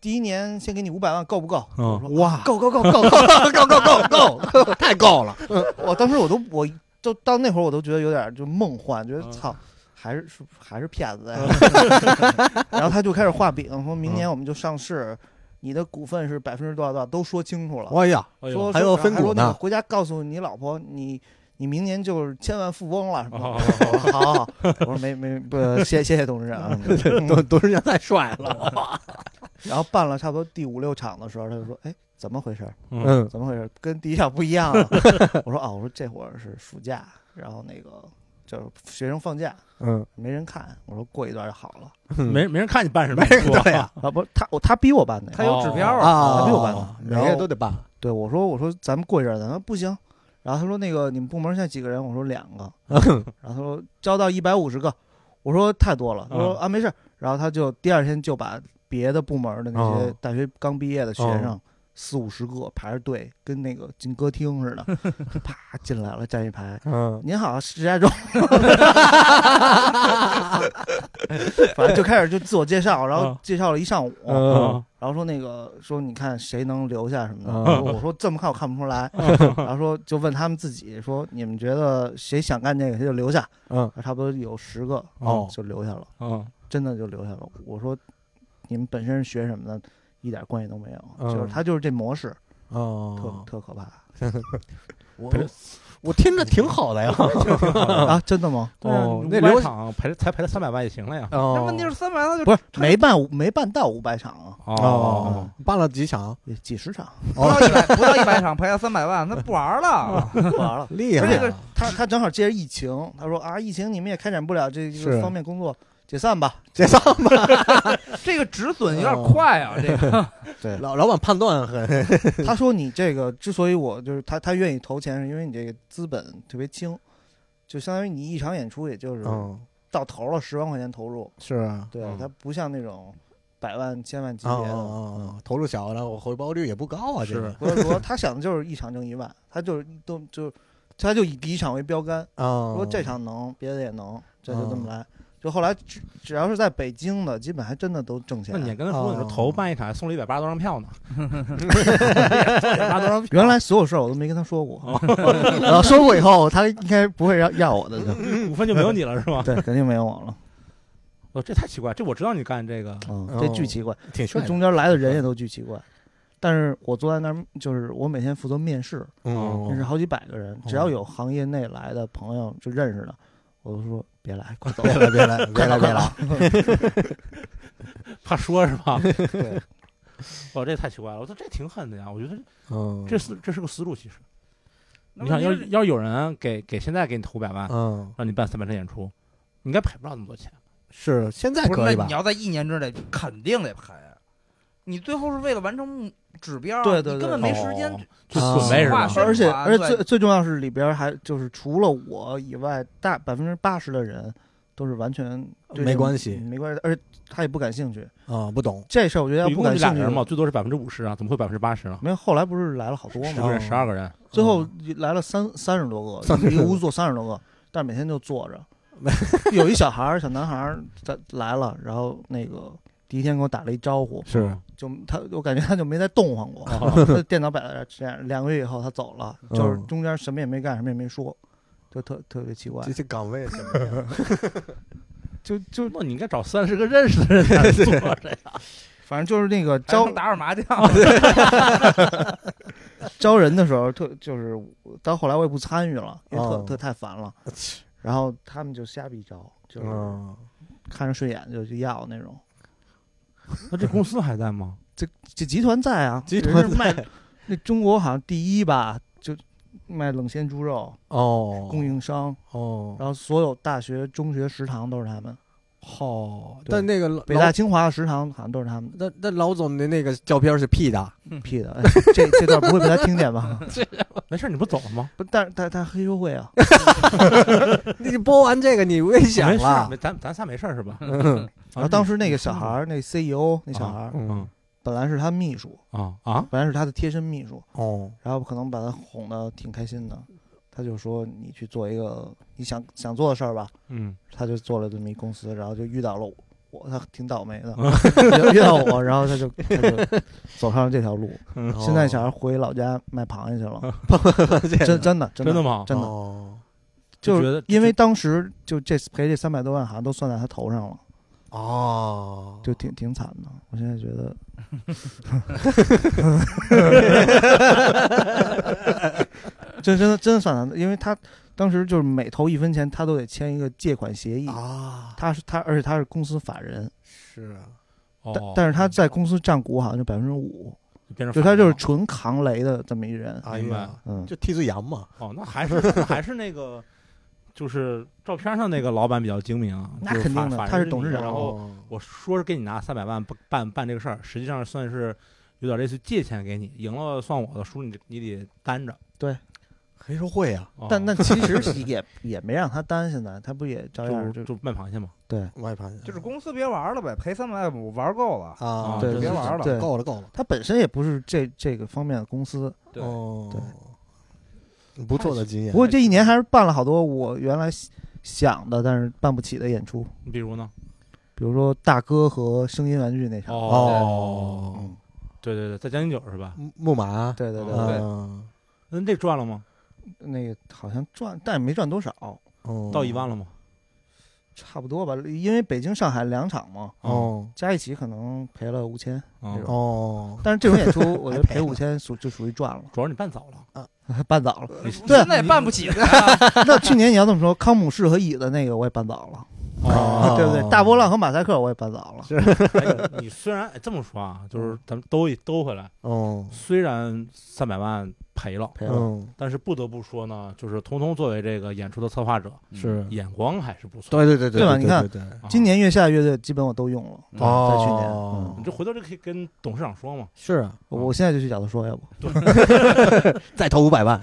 第一年先给你五百万够不够？嗯我说哇，够够够够够。够够够够，太够了，我当时我都我就到那会儿我都觉得有点就梦幻，觉得嗯操还是是还是骗子呀。然后他就开始画饼，说明年我们就上市，你的股份是百分之多少多少都说清楚了。哎呀，说还有分股呢回家告诉你老婆，你你明年就是千万富翁了，什么的？哦我说好好好，我说没没不，谢谢谢董事长。董董事长太帅了，然后办了差不多第五六场的时候，他就说：“哎，怎么回事？嗯嗯怎么回事？跟第一场不一样了！”我说：“哦，我说这会儿是暑假，然后那个就是学生放假，嗯，没人看。我说过一段就好了。没没人看你办什么，呀啊，不，他他逼我办的。他有指标哦啊，他逼我办的每个人都得办，对我说我说咱们过一阵儿，咱们不行。然后他说那个你们部门现在几个人？我说两个。然后他说招到一百五十个，我说太多了。他说嗯啊没事儿。然后他就第二天就把别的部门的那些哦大学刚毕业的学生哦四五十个排着队，跟那个进歌厅似的，啪进来了，站一排。嗯，您好，石家庄。反正就开始就自我介绍，然后嗯。介绍了一上午，嗯。然后说那个说你看谁能留下什么的，嗯。我说这么看我看不出来，然后说就问他们自己说你们觉得谁想干这个谁就留下，嗯，差不多有十个哦。就留下了，嗯。真的就留下了。我说你们本身是学什么的，一点关系都没有，嗯就是他就是这模式特哦，特可怕 我我听着挺好的呀，啊！真的吗？对啊哦那留五百场赔才赔了三百万也行了呀。哦那问题是三百万就不是没办没办到五百场啊，哦，办了几场，也几十场，不到一百不到一百场赔了三百万，那不玩了。不玩了。厉害啊而且他他正好借着疫情，他说啊，疫情你们也开展不了这是个方面工作，解散吧。解散吧，这个止损有点快啊，这个。对，老老板判断很，他说你这个之所以我就是他他愿意投钱，是因为你这个资本特别轻，就相当于你一场演出也就是嗯，到头了十万块钱投入，是啊，对，嗯。他不像那种百万千万级哦别的。投入小，然后回报率也不高啊，这个。所以说他想的就是一场挣一万，他就是都就他就以第一场为标杆，啊，说这场能，别的也能，这就这么来。就后来只只要是在北京的，基本还真的都挣钱那。你也跟他说，你说哦头办一场送了一百八十多张票呢，八多张票。原来所有事儿我都没跟他说过，哦然后说过以后，他应该不会要要我的，就 股份就没有你了是吧？对，肯定没有我了。哦，这太奇怪，这我知道你干这个，这巨奇怪，挺帅的，这中间来的人也都巨奇怪。但是我坐在那儿，就是我每天负责面试，嗯，面试好几百个人，只要有行业内来的朋友就认识的，我都说别来，快走，别来别来别来别来，怕说是吧？对，哦，这太奇怪了，我说这挺狠的呀，我觉得嗯，这是这是个思路，其实。你想，要是要是有人给给现在给你投五百万，嗯让你办三百场演出，你应该赔不了那么多钱。是现在可以吧你？要在一年之内肯定得赔，你最后是为了完成目指标，对对你根本没时间准备是吧化？宣而且而且最最重要是里边还就是除了我以外，大百分之八十的人都是完全没关系没关系，而且他也不感兴趣。啊，不懂这事儿我觉得要一共就不感兴趣俩人嘛，最多是百分之五十啊，怎么会百分之八十呢？没有，后来不是来了好多吗？十个人，十二个人，最后来了三 三十多个，一个屋坐三十多个，但是每天就坐着。有一小孩儿，小男孩儿在来了，然后那个第一天给我打了一招呼，是就他我感觉他就没再动晃过，他电脑摆在这儿这样。两个月以后他走了，就是嗯中间什么也没干，什么也没说，就特特别奇怪这，些岗位什么样？就就那你应该找三十个认识的人来做这呀。反正就是那个招打会儿麻将，招人的时候特就是到后来我也不参与了，因为特哦特太烦了。然后他们就瞎逼招，就是嗯，看着顺眼就就要那种。那这公司还在吗？这这集团在啊，集团是卖那中国好像第一吧，就卖冷鲜猪肉哦，供应商，哦，然后所有大学、中学食堂都是他们，好，对但那个北大、清华的食堂好像都是他们那 那老总的那个照片是 P 的，P 的。哎这这段不会被他听见吧？没事，你不走了吗？不，但是但他黑社会啊，你播完这个你危险没事了没，咱咱仨没事是吧？嗯然后当时那个小孩儿，那 CEO 那小孩儿嗯本来是他秘书，啊啊，本来是他的贴身秘书，哦，然后可能把他哄得挺开心的，他就说你去做一个你想想做的事儿吧，嗯，他就做了这么一公司，然后就遇到了我，我他挺倒霉的，遇到我，然后他就他就走上了这条路。嗯现在小孩回老家卖螃蟹去了，这真 真的真真的吗？真的哦就是觉得因为当时就这赔这三百多万，好像都算在他头上了，哦，就挺挺惨的。我现在觉得 真真的真的算他的，因为他当时就是每投一分钱，他都得签一个借款协议。啊，他是他，而且他是公司法人，是啊，哦但但是他在公司占股好像就百分之五，就他就是纯扛雷的这么一人。哎明白呀，嗯，就替罪羊嘛，哦，那还是那还是那个，就是照片上那个老板比较精明啊，那肯定的他是董事长然后哦我说是给你拿三百万办办这个事儿，实际上算是有点类似借钱给你，赢了算我的，输你你得担着。黑社会啊，哦但那其实 也也没让他担，现在他不也照样就就就卖螃蟹嘛。对外盘就是公司别玩了呗，赔三百五玩够了。啊，对对别玩了对够了够了，他本身也不是这这个方面的公司，对不错的经验不。过这一年还是办了好多我原来想的但是办不起的演出，你比如呢？比如说大哥和声音玩具那场。哦，嗯，对对对，在将近九是吧？木木马，对对对，哦对嗯那这赚了吗？那个好像赚，但也没赚多少，哦，到一万了吗？差不多吧。因为北京、上海两场嘛，哦加一起可能赔了五千。哦这种哦，但是这种演出，我觉得赔五千属就属于赚了，主要你办早了，办早了。你对现在也办不起了。那去年你要这么说，康姆士和椅子那个我也办早了，哦对不对？大波浪和马赛克我也办早了。哎你虽然哎这么说啊，就是咱们兜一兜回来，哦，虽然三百万赔了，赔了，嗯，但是不得不说呢，就是彤彤作为这个演出的策划者，是，眼光还是不错。对对对对对吧？你看对对啊。今年月下乐队基本我都用了，在去年。嗯。你这回头就可以跟董事长说嘛。是啊，我现在就去找他说，要不。再投五百万，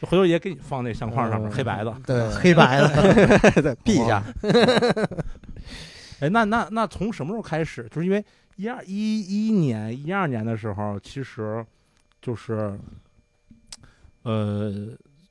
就回头也给你放那相框上面，黑白的。对，黑白的，再 P 一下，哎，那那那从什么时候开始？就是因为一二一一年、一二年的时候，其实就是，呃，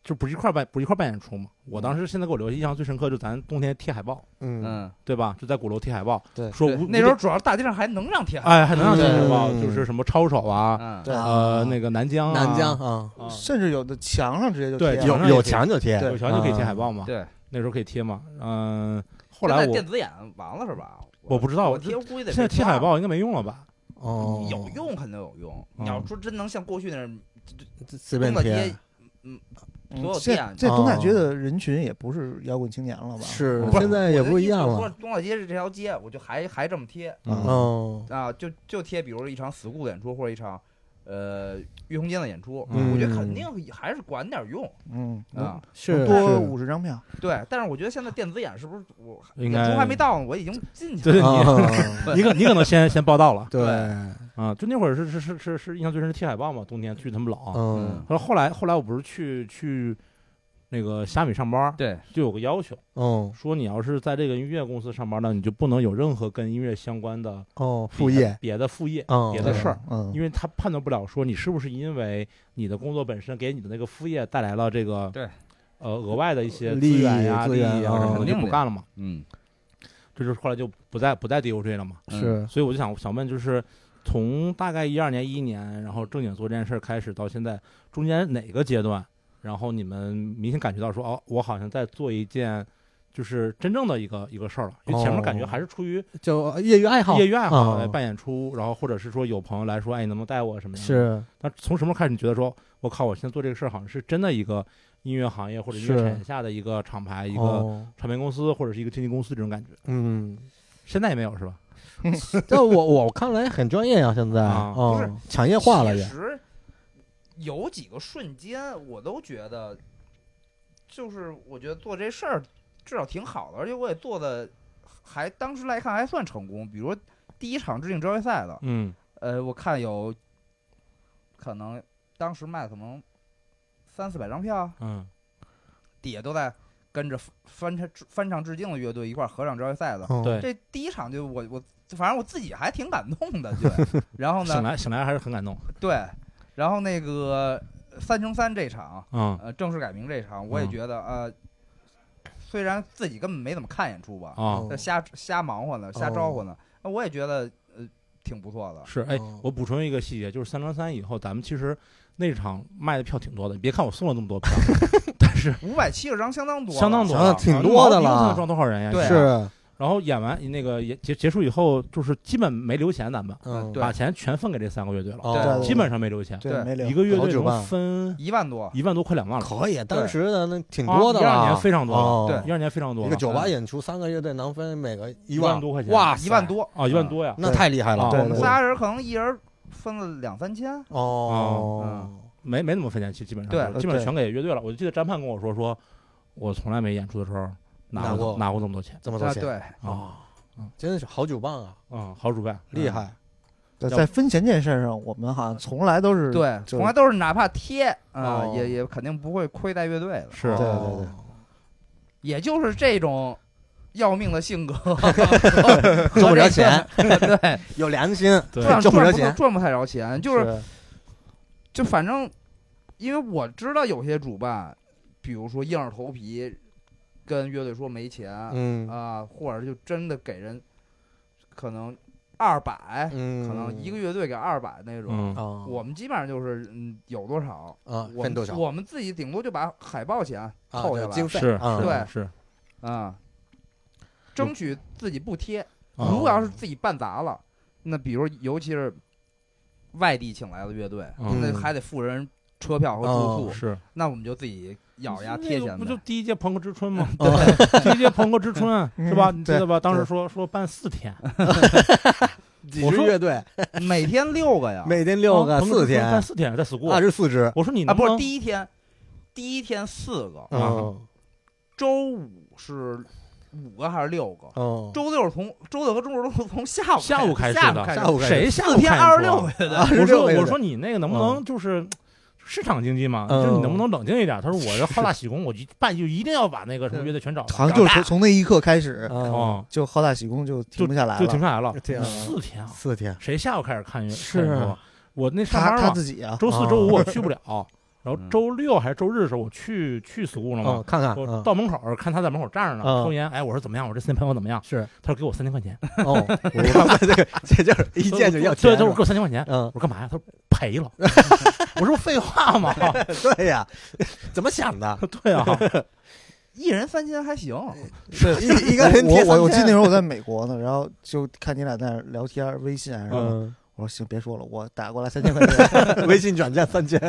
就不是一块儿办，不是一块儿办演出嘛。我当时现在给我留下印象最深刻，就咱冬天贴海报，嗯，嗯，对吧？就在鼓楼贴海报，对对说无那时候主要大街上还能让贴海哎还能让贴海报，嗯就是什么抄手啊，呃，那个南疆啊，南疆啊，啊，甚至有的墙上直接就对贴有有墙就贴，有墙就可以贴海报嘛。对。那时候可以贴嘛。嗯，后来我电子眼完了是吧？我不知道我贴估计现在贴海报应该没用了吧？哦，有用，肯定有用。嗯你要说真能像过去那样随便东的贴贴，，嗯所有现店这东大街哦的人群也不是摇滚青年了吧？嗯是现在也不一样了，。东大街是这条街，我就还还这么贴啊，就就贴，比如一场 school 演出或者一场呃玉空间的演出，嗯我觉得肯定还是管点用嗯啊。是多五十张票，对，但是我觉得现在电子眼是不是我应该演出还没到呢，我已经进去对了。你 你可你可能先先报道了对，啊！就那会儿是是是是是印象最深是贴海报嘛，冬天去他们老。后来后来我不是去去那个虾米上班，对，就有个要求，嗯说你要是在这个音乐公司上班呢，你就不能有任何跟音乐相关的哦，副业，别的副业、嗯，别的事儿，嗯，因为他判断不了说你是不是因为你的工作本身给你的那个副业带来了这个对呃额外的一些利益资源呀、资利源啊益啊什么的，就肯定不干了嘛。嗯，这就是后来就不再不再 DOJ 了嘛。是所以我就想想问，就是从大概一二年、一一年，然后正经做这件事儿开始到现在，中间哪个阶段，然后你们明显感觉到说，哦，我好像在做一件就是真正的一个一个事儿了，因为前面感觉还是出于就业余爱好，业余爱好啊来办演出，然后或者是说有朋友来说，哎，你能不能带我什么的？。是。那从什么时候开始，你觉得说，我靠，我现在做这个事儿好像是真的一个音乐行业或者音乐是。产业下的一个厂牌、一个哦。唱片公司或者是一个经纪公司这种感觉？嗯，现在也没有是吧？但我我看来很专业呀，现在啊。哦不是产业化了也，其实有几个瞬间，我都觉得，就是我觉得做这事儿至少挺好的，而且我也做的还当时来看还算成功。比如第一场致敬职业赛的，嗯呃，我看有可能当时卖可能三四百张票，嗯底下都在跟着翻唱翻唱致敬的乐队一块儿合唱职业赛的。嗯对这第一场就我我反正我自己还挺感动的，对。然后呢醒呢，来醒来还是很感动。对，然后那个三乘三这场，嗯。呃，正式改名这场，我也嗯。觉得呃，虽然自己根本没怎么看演出吧，啊，在瞎瞎忙活呢，瞎招呼呢，那我也觉得呃挺不错的。是哎哦，我补充一个细节，就是三乘三以后，咱们其实那场卖的票挺多的。你别看我送了那么多票，但是五百七十张相当多了，相当多挺多的了。一共能装多少人呀？对啊。是，然后演完那个也结结束以后，就是基本没留钱，咱们嗯，把钱全分给这三个乐队了，哦。对基本上没留钱，对对，没留。一个乐队能分一万多，一万多，快两万了，可以，当时的那挺啊多的了，一二年非常多对。一二年非常多了，一个酒吧演出，三个乐队能分每个一一万多块钱，哇，一万，多，啊，一万多呀，那太厉害了我们仨人可能一人分了两三千，哦，没没怎么分钱，基基本上对。都基本上全给乐队了。我就记得詹盼跟我说说，我从来没演出的时候拿拿过拿过这么多钱啊，这么多钱，对，啊，真的是好酒棒啊，啊，好主办，厉害，对，要在分钱这件事上，我们好像从来都是对，就从来都是哪怕贴啊，哦也也肯定不会亏待乐队的，是。对对哦。对也就是这种要命的性格，挣不着钱，对，有良心，对赚赚不挣不着钱，赚不太着钱，就是。就反正，因为我知道有些主办，比如说硬着头皮跟乐队说没钱啊、嗯或者就真的给人可能二百、嗯，可能一个乐队给二百那种。我们基本上就是嗯有多少啊我们分多少我们自己顶多就把海报钱啊扣下来是啊对是，啊，争取自己不贴。啊如果要是自己办砸了，那比如尤其是外地请来的乐队，嗯那还得付人车票和住哦宿，是那我们就自己咬着牙贴钱那个不就。第一届朋克之春吗？对第一届朋克之春 是吧？嗯你记得吧？当时说说办四天，我说支乐队，每天六个呀，每天六个四天，办四天，在 school 二十四支，我说你啊，不是第一天，第一天四个，嗯周五是五个还是六个？嗯，周六从周六和周日都是从下午下午开始的下午开始谁下午四天二十六啊个我说我说你那个能不能就是市场经济嘛？嗯就是你能不能冷静一点？他说我这好大喜功，我一办就一定要把那个什么乐队全找到，好像就是从从那一刻开始，就好大喜功就停不下来了。就停下来了。四天啊，四天，谁下午开始看乐是？我那上班他自己啊，周四哦周五我去不了，然后嗯周六还是周日的时候我去去 school 了嗯，嘛。看看，我嗯到门口看他在门口站着呢，嗯抽烟。哎，我说怎么样？我这新朋友怎么样？是他说给我三千块钱，哦，我看这个这就是一见就要钱，对，他说给我三千块钱。嗯我，说干嘛呀？他说赔了。我说废话嘛。对呀，怎么想的？对啊，一人三千还行，是一一个人我我我记得那3000时候我在美国呢，然后就看你俩在那聊天，微信啊，然后嗯，我说行，别说了，我打过来三千块钱，微信转账三千，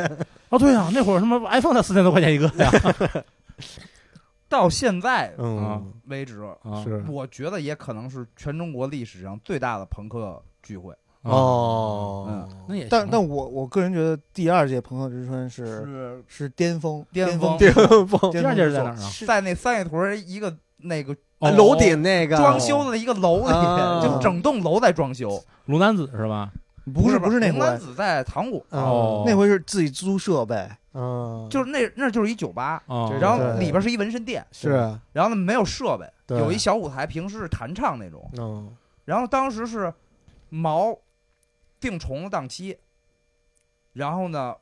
哦对啊，那会儿什么 iPhone 才四千多块钱一个呀。到现在嗯，为止，啊是我觉得也可能是全中国历史上最大的朋克聚会。哦，嗯那也但但我我个人觉得第二届朋克之春是是是巅峰，巅峰巅峰第二届是在哪儿啊？在那三里屯一个那个哦楼顶那个。装修的一个楼里，啊。就整栋楼在装修。龙男子是吧？不是不是那龙南回，子在糖果，哦。那回是自己租设备，嗯，就是那那就是一酒吧，哦，然后里边是一纹身店，是。然后呢没有设备，对。有一小舞台，平时是弹唱那种。嗯然后当时是毛定虫的档期，然后呢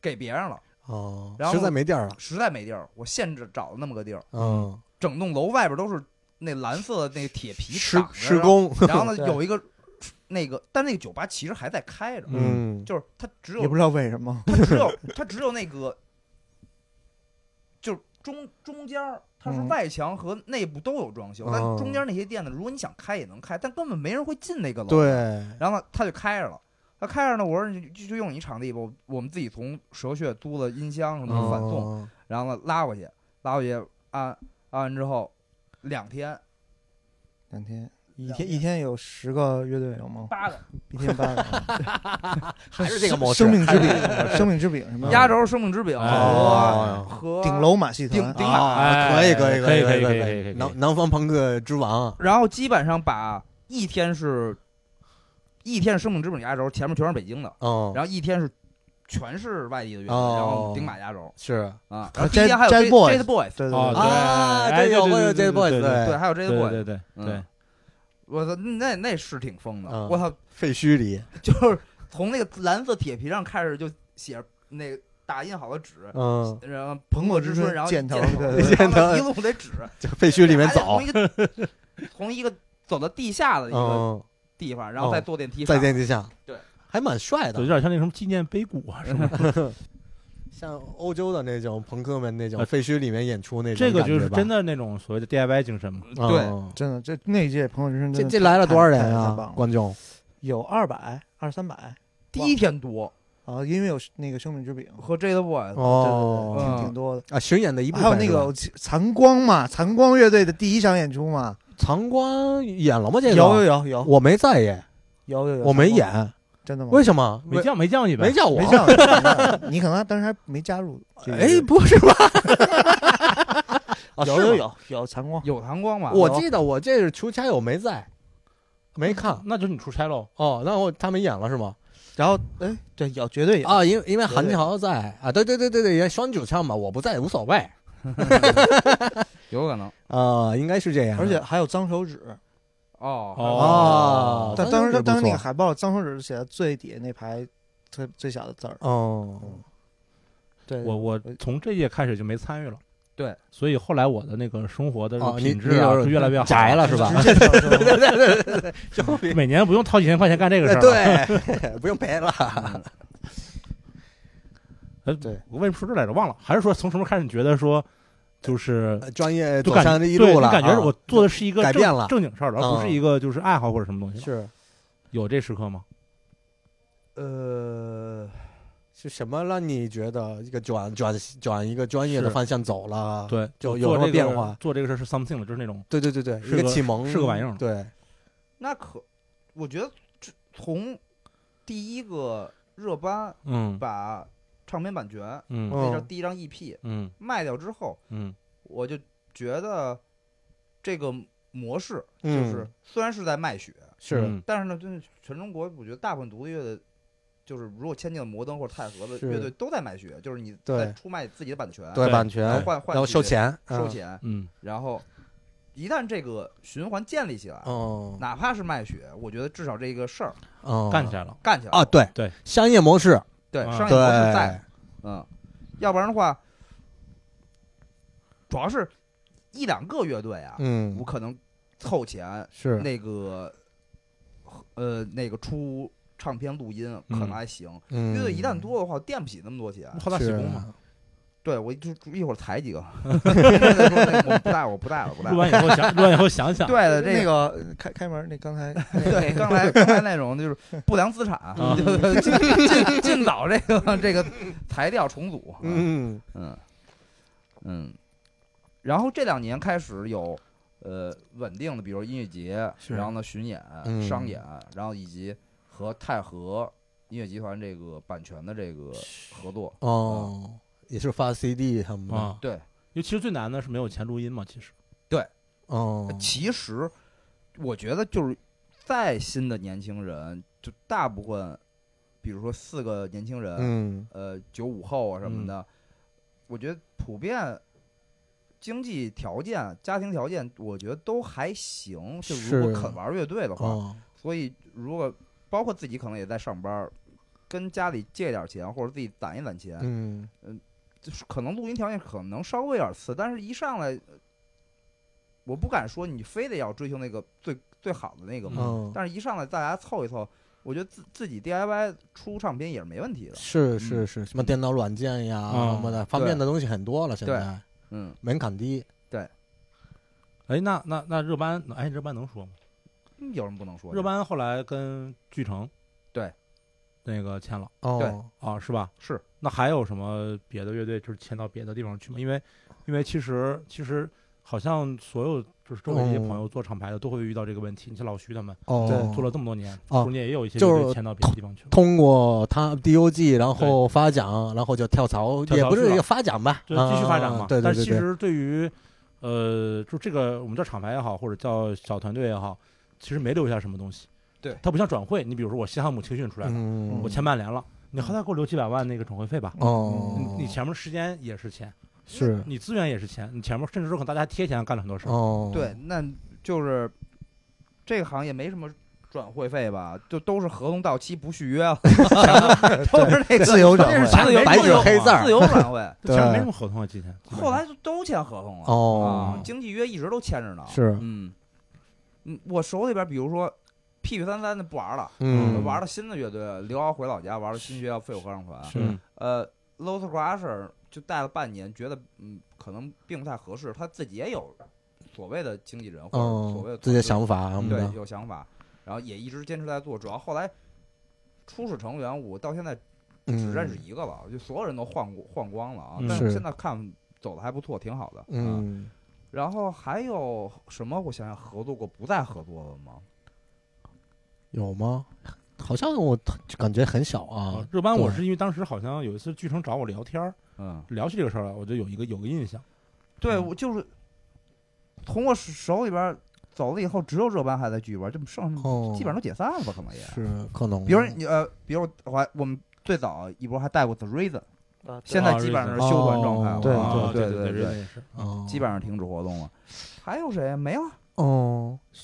给别人了，哦，然后实在没地儿了，实在没地儿，我限制找了那么个地儿，嗯，整栋楼外边都是那蓝色的那铁皮施挡着施，工，然后呢 有一个那个，但那个酒吧其实还在开着，嗯，就是它只有也不知道为什么，它只有它只有那个，就是中中间儿它是嗯外墙和内部都有装修，但哦中间那些店呢，如果你想开也能开，但根本没人会进那个楼。。对，然后呢，他就开着了。他开着呢，我说你就就用你场地吧，我我们自己从蛇穴租了音箱什么的反送，哦然后呢拉过去，拉过去按按完之后，两天。两天。一天一天有十个乐队有吗？八个。一天八个，还是这个模式，生命之饼，生命之饼什么压轴生命之饼。哦和和顶楼马戏团，顶顶啊哎可以可以可以可以可可以可以可以南南方朋克之王，然后基本上把一天是，一天是生命之饼压轴，前面全是北京的，嗯，然后一天是全是外地的乐队，后顶马压轴是。啊，然然后后第一天还有 J Boys 对对啊对，有过有对对 J Boys，对对对，还有对 Boys，对对嗯。对，我操，那那是挺疯的，嗯。我操，废墟里，就是从那个蓝色铁皮上开始就写那个打印好的纸。嗯，然后彭克之春，然后箭头。箭对对 然后对一路得纸，就废墟里面走。从，一个从一个走到地下的一个嗯，地方，然后再坐电梯在上。电梯下，对，还蛮帅的，有，点像那什么纪念碑谷啊，什么的？像欧洲的那种朋克们那种呃废墟里面演出那种这个感觉吧就是真的那种所谓的 DIY 精神嘛。对嗯真的，这那届朋友之声这这来了多少人啊观众有二百、二三百第一天多啊，因为有那个生命之饼，和 Jade Boy，哦对对对，嗯挺挺多的。啊，巡演的一部分还有那个残光嘛，残光乐队的第一场演出嘛，残光演了吗？这个有有有有我没在耶，有有有，我没，演，真的吗？为什么？没叫没叫你呗？没叫我没？叫你 你，可能当时还没加入。哎，不是吧？啊 有有，有有残光，有残光嘛？我记得我这是出差，我没在，没看。那就是你出差喽。哦，那我他们演了是吗？然后哎，对，有绝对有，啊，因为因为韩乔在啊，对对对对对，也双主唱嘛，我不在无所谓有可能啊，应该是这样。而且还有脏手指。哦哦但当时当时那个海报脏手指写的最底下那排最最小的字儿。哦，对，我我从这届开始就没参与了。对，所以后来我的那个生活的品质啊，越来越好。宅了是吧？对对对对对，每年不用掏几千块钱干这个事儿。，对，不用赔了。呃，对，我为什么说这来着？忘了，还是说从什么开始你觉得说，就是专业走上这一对路了，你感觉我做的是一个正改变了正经事儿，而不是嗯一个就是爱好或者什么东西。是有这时刻吗？呃，是什么让你觉得一个转转转一个专业的方向走了？对，就有什么变化做这个事儿是 something 了，就是那种对对对对，是个启蒙是个玩意儿对，那可我觉得从第一个热巴嗯把唱片版权嗯。哦那张第一张 EP 嗯。卖掉之后，嗯。我就觉得这个模式就嗯是虽然是在卖血，是。嗯。但是呢，就是全中国我觉得大部分独立乐队。就是如果签进了摩登或者太和的乐队都在卖血，就是你在出卖自己的版权，对对版权，然后换换然后收钱，嗯，收钱，嗯。然后一旦这个循环建立起来，哦。哪怕是卖血，我觉得至少这个事儿哦，干起来了。干起来啊，对对，商业模式，啊对商业模式在，，嗯，要不然的话，主要是一两个乐队啊，嗯。我，可能凑钱是。那个呃那个出唱片录音可能还行，嗯。乐队一旦多的话，垫不起那么多钱。好大喜是功嘛。对我就一会儿裁几个，我不带我不带了不带了。录完以后想，录完以后想想。对的，这那个开开门，那刚才 对，刚才刚才那种就是不良资产，啊就 尽尽尽早这个这个裁掉重组。嗯嗯嗯，然后这两年开始有呃稳定的，比如音乐节，是然后呢巡演、嗯商演，然后以及和泰和音乐集团这个版权的这个合作。哦，也是发 CD 什么的。啊，对，因为其实最难的是没有钱录音嘛，其实。哦，其实我觉得就是再新的年轻人，就大部分，比如说四个年轻人，嗯。呃，九五后啊什么的，我觉得普遍经济条件、家庭条件，我觉得都还行。就如果是。肯玩乐队的话，哦。所以如果包括自己可能也在上班儿，跟家里借点钱或者自己攒一攒钱，嗯。就是可能录音条件可能稍微有点次，但是一上来，呃我不敢说你非得要追求那个最最好的那个嘛，嗯，但是一上来大家凑一凑，我觉得自自己 DIY 出唱片也是没问题的。是是是，什么电脑软件呀啊什么的，方便的东西很多了，现在嗯，门槛低。对哎，那那那热班，哎，热班能说吗？嗯有什么不能说的？热班后来跟巨城对那个签了哦，啊，是吧？是那还有什么别的乐队就是迁到别的地方去吗？因为因为其实其实好像所有就是周围这些嗯朋友做厂牌的都会遇到这个问题。你像老徐他们哦，对做了这么多年，哦中间也有一些就是乐队迁到别的地方去了。通过他 DOG，然后发奖，然后就跳槽，也不是一个发奖吧，就继续发展嘛。啊对对对对，但其实对于呃，就这个我们叫厂牌也好，或者叫小团队也好，其实没留下什么东西。对它不像转会，你比如说我西汉姆青训出来了，嗯我签曼联了，你好歹给我留几百万那个转会费吧。哦，你你前面时间也是钱，是你资源也是钱，你前面甚至说可能大家贴钱干了很多事儿。哦，对，那就是这个行业没什么转会费吧，就都是合同到期不续约了，都是那个自由转会这是自由白纸黑字自由转会。对前面没什么合同啊，之前。基本上后来就都签合同了哦啊，经纪约一直都签着呢。是嗯嗯，我手里边比如说屁屁三三的不玩了，嗯，玩了新的乐队，刘瑶回老家玩了新学校废物合唱团，是嗯呃，Lotus Crusher 就带了半年，觉得嗯可能并不太合适，他自己也有所谓的经纪人或者所谓的嗯，自己的想法什么对的，有想法，然后也一直坚持在做。主要后来初始成员，我到现在只嗯，认识一个了，就所有人都换过换光了啊。嗯但是现在看走的还不错，挺好的。嗯，然后还有什么？我想想，合作过不再合作了吗？有吗？好像我感觉很小啊啊，这班我是因为当时好像有一次剧城找我聊天儿，嗯，聊起这个事儿来，我就有一个有个印象。对，嗯我就是从我手里边走了以后，只有热班还在剧里边，这么剩基本上都解散了吧？可能也。是可能，比如你呃，比如我还我们最早一波还带过 The Reason，啊现在基本上是休团状态了。对啊对对对，对是。哦，基本上停止活动了。还有谁？没了。哦，对，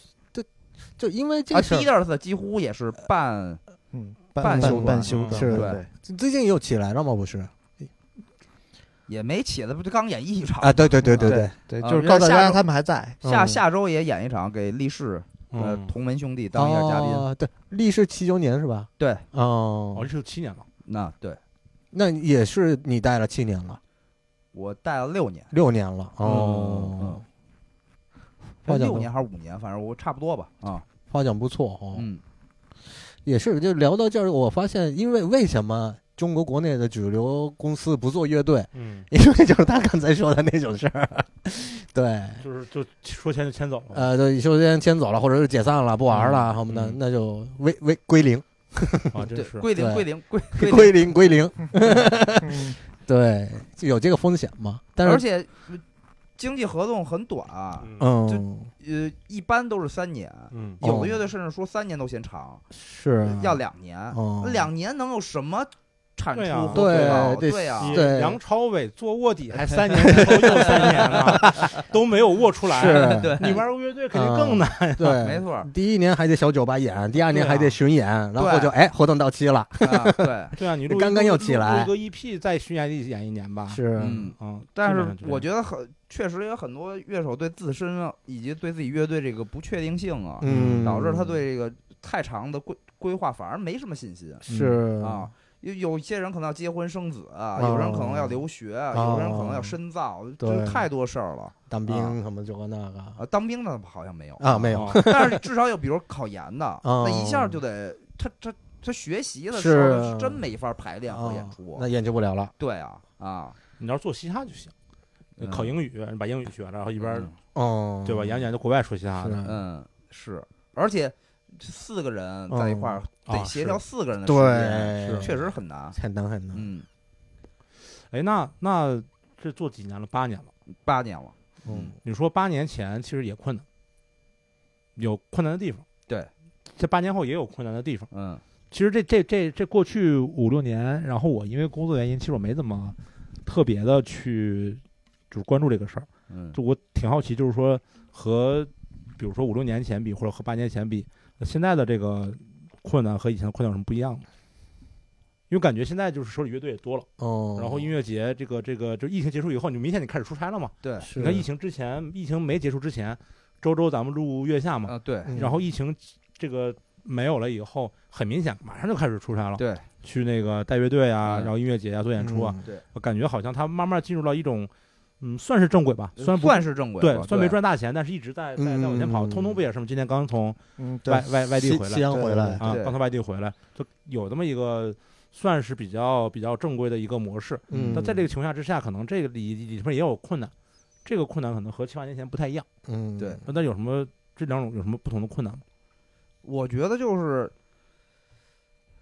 就因为这啊个事儿，，Leaders 几乎也是半嗯，半休半休嗯是对，最近又起来了吗？不是？也没起来，不就刚演一场啊？对对对对对，就是告诉大家他们还在，嗯。下下周也演一场，给力士呃嗯，同门兄弟当一下嘉宾。哦，对，历是七周年是吧？对，哦，哦这，是七年了。那对。那也是你带了七年了，我带了六年，六年了嗯哦，哎花奖六年还是五年，反正我差不多吧。啊，发奖不错哦。嗯，也是，就聊到这儿，我发现，因为为什么中国国内的主流公司不做乐队？嗯，因为就是他刚才说的那种事儿，对，就是就说签就签走了。呃，对，休先签走了，或者是解散了，不玩了，嗯什么的，嗯那就归归 归零，啊，真，是。归零归零归归零，归零 对，就有这个风险嘛。但是，而且呃经济合同很短啊，嗯。就，呃，一般都是三年。嗯，哦有的乐队甚至说三年都嫌长，是要两年，哦。两年能有什么产出对？对对呀，你对。梁朝伟做卧底还三年之后又三年了，都没有卧出来。是。对。你玩个乐队肯定更难。对，没错。儿第一年还得小酒吧演，第二年还得巡演，然后就哎，合同到期了，啊，对。对啊，你刚刚又起来。录一个 EP 再巡演得演一年吧。是，嗯，嗯，但是。我觉得很确实有很多乐手对自身啊以及对自己乐队这个不确定性啊，嗯，导致他对这个太长的规规划反而没什么信心是啊。有有些人可能要结婚生子啊，哦有人可能要留学啊，有人可能要深造，对就太多事儿了当兵啊什么这个那个啊。当兵的好像没有啊，没有，哦但是至少有，比如考研的，哦那一下就得他他他学习的时是候是真没法排练和演啊出那。演出不了了。对啊啊，你要是做嘻哈就行，嗯考英语，你把英语学了，然后一边嗯哦，对吧？演讲就国外说嘻哈是的，嗯是，而且四个人在一块儿啊得协调四个人的时对，间，确实很难。很难很难。嗯，哎，那那这做几年了？八年了。八年了，嗯，你说八年前其实也困难，有困难的地方。对，这八年后也有困难的地方。嗯其实这这这这过去五六年，然后我因为工作原因，其实我没怎么特别的去就是关注这个事儿。嗯就我挺好奇，就是说和比如说五六年前比，或者和八年前比，现在的这个困难和以前的困难有什么不一样吗？因为感觉现在就是手里乐队也多了，哦，然后音乐节这个这个就疫情结束以后，你明显你开始出差了嘛？对，你看疫情之前，疫情没结束之前，周周咱们录月下嘛，啊对嗯然后疫情这个没有了以后，很明显马上就开始出差了，对，去那个带乐队啊，嗯然后音乐节啊做演出啊，嗯对，我感觉好像他慢慢进入到一种，嗯，算是正轨吧，虽然不算是正轨吧，，对虽然没赚大钱，但是一直在在在往前跑。嗯通通不也是吗？今天刚从嗯，外对，外外地回来西西安回来，啊，刚从外地回来，就有这么一个算是比较比较正规的一个模式。嗯，那在这个情况下之下，可能这个里里面也有困难，这个困难可能和七八年前不太一样。嗯，对那有什么这两种有什么不同的困难吗？我觉得就是，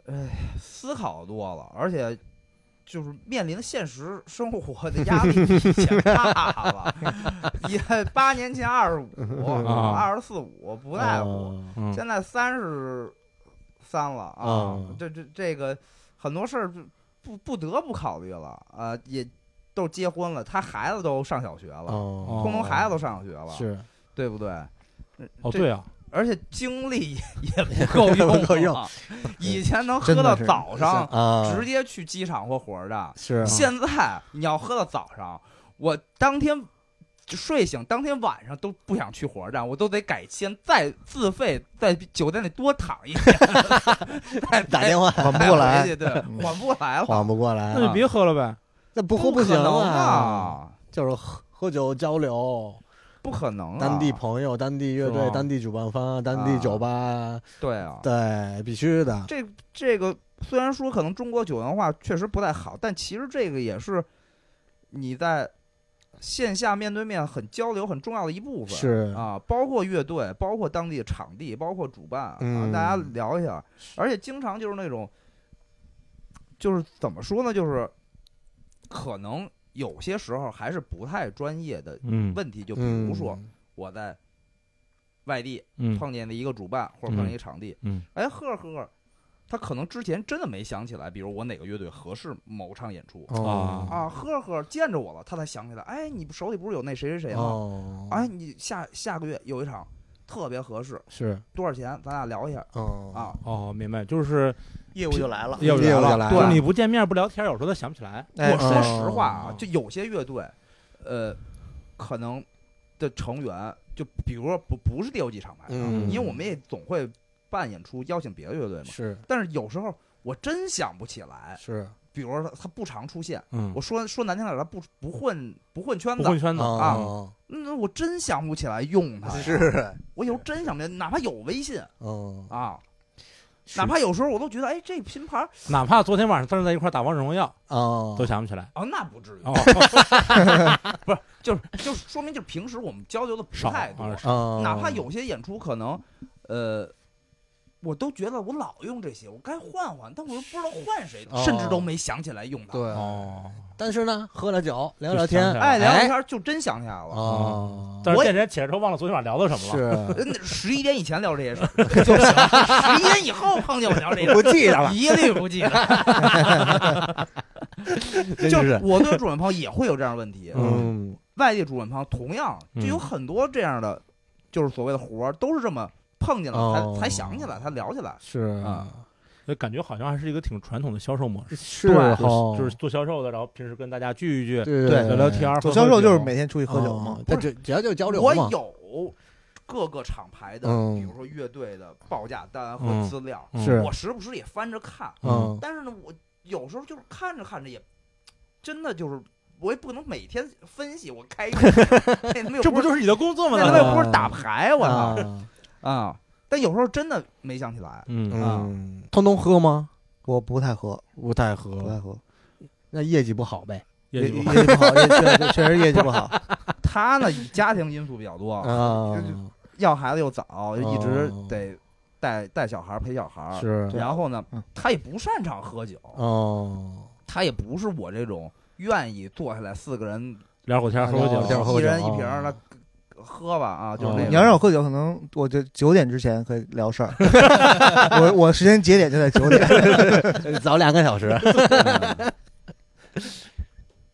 哎，思考多了，而且就是面临现实生活的压力比以前大了。也八年前二十五、啊二十四五不在乎，现在三十三了啊嗯，这这这个很多事儿不不得不考虑了啊，也都结婚了，他孩子都上小学了，哦，通通孩子都上小学了，是对不对？哦，这对啊，而且精力也不够用，不够用。以前能喝到早上，啊，直接去机场或火车站，是现在你要喝到早上，我当天睡醒，当天晚上都不想去火车站，我都得改签，再自费在酒店里多躺一天，再打电话再缓不过来对，缓不过来了。缓不过来那就别喝了呗。那不喝不可能啊，啊，就是喝喝酒交流，不可能啊，当地朋友、当地乐队、当地主办方、当地酒吧，对啊，对，必须的。这这个虽然说可能中国酒文化确实不太好，但其实这个也是你在线下面对面很交流很重要的一部分。是啊，包括乐队，包括当地的场地，包括主办啊，嗯大家聊一下。而且经常就是那种，就是怎么说呢，就是可能有些时候还是不太专业的嗯问题。就比如说我在外地嗯碰见的一个主办或者碰见一个场地，嗯哎，呵着呵，他可能之前真的没想起来，比如我哪个乐队合适某场演出。哦啊，呵着呵见着我了，他才想起来，哎，你手里不是有那谁谁谁吗？哦，哎，你下下个月有一场特别合适，是多少钱？咱俩聊一下哦啊。哦，明白，就是业务就来了。业务业务就来来了，对你不见面不聊天，有时候他想不起来。哎我说哦实话啊，就有些乐队，呃，可能的成员，就比如说不不是第六季厂牌，嗯因为我们也总会办演出邀请别的乐队嘛。是但是有时候我真想不起来，是比如说他他不常出现，嗯我，说说难听点，他不不混不混圈子，不混圈子，啊那我真想不起来用他。是我有时候真想不起来，哪怕有微信嗯，啊，是哪怕有时候我都觉得，哎，这拼盘儿。哪怕昨天晚上咱俩在一块打王者荣耀，哦。都想不起来。哦，那不至于，哦，就是就是说明就是平时我们交流的不少太多哪怕有些演出可能，呃，我都觉得我老用这些，我该换换，但我又不知道换谁，哦甚至都没想起来用它。对，哦，但是呢，喝了酒聊聊天哎，聊聊哎天就真想起来了。哦，但是起来之后忘了昨天晚上聊的什么了。是 十一点以前聊这些事儿就行，十一点以后碰见我聊这些事，不记得了，一律不记得。真就是我对主办方也会有这样的问题，嗯外地主办方同样就有嗯很多这样的，就是所谓的活儿，都是这么碰见了哦。才才想起来，才聊起来。是。啊。就感觉好像还是一个挺传统的销售模式，是对哈。就是就是做销售的，然后平时跟大家聚一聚，对对聊聊天儿，做喝喝销售就是每天出去喝酒嘛哦。但只只要就交流我嘛，有各个厂牌的，嗯。比如说乐队的报价单和嗯资料，嗯。是。我时不时也翻着看。嗯。但是呢，我有时候就是看着看着也真的就是，我也不能每天分析我开运，那他妈又不这不就是你的工作吗？那他大哥妈又不是打牌，我操。啊啊！但有时候真的没想起来。嗯。嗯，通通喝吗？我不太喝，不太喝，不太喝，那业绩不好呗。业绩不好。业绩不好，业 确实业绩不好。他呢，以家庭因素比较多，啊，要孩子又早，一直哦得带带小孩儿陪小孩儿。是。然后呢嗯，他也不擅长喝酒，哦，他也不是我这种愿意坐下来四个人聊会天儿喝喝会儿酒，喝酒。一人一瓶儿，那喝吧啊，就是那个。你要让我喝酒，可能我就九点之前可以聊事儿。我我时间节点就在九点。早两个小时。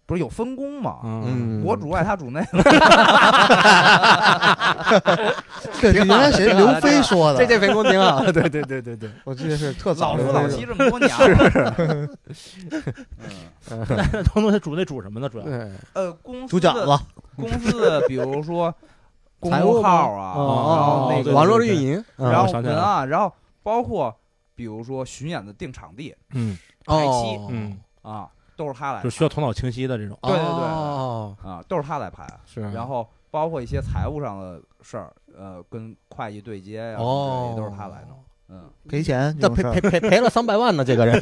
不是有分工吗？嗯，嗯，我主外，他主内。这原来谁刘飞说的？这这分工挺好。对对对对对，我记得是特早老夫老妻这么多年了。嗯，那东东他煮那煮什么呢？主要对，呃，公司的饺子，公司的，比如说公财务众号啊，哦然后那个网络运营，然后我想起来了文案，然后包括比如说巡演的定场地嗯排期哦嗯，啊，都是他来就需要头脑清晰的这种。对对对哦啊，都是他来排。是，然后包括一些财务上的事儿，呃，跟会计对接呀，都是他来弄。嗯，赔钱这这种事儿。赔赔赔赔了三百万呢，这个人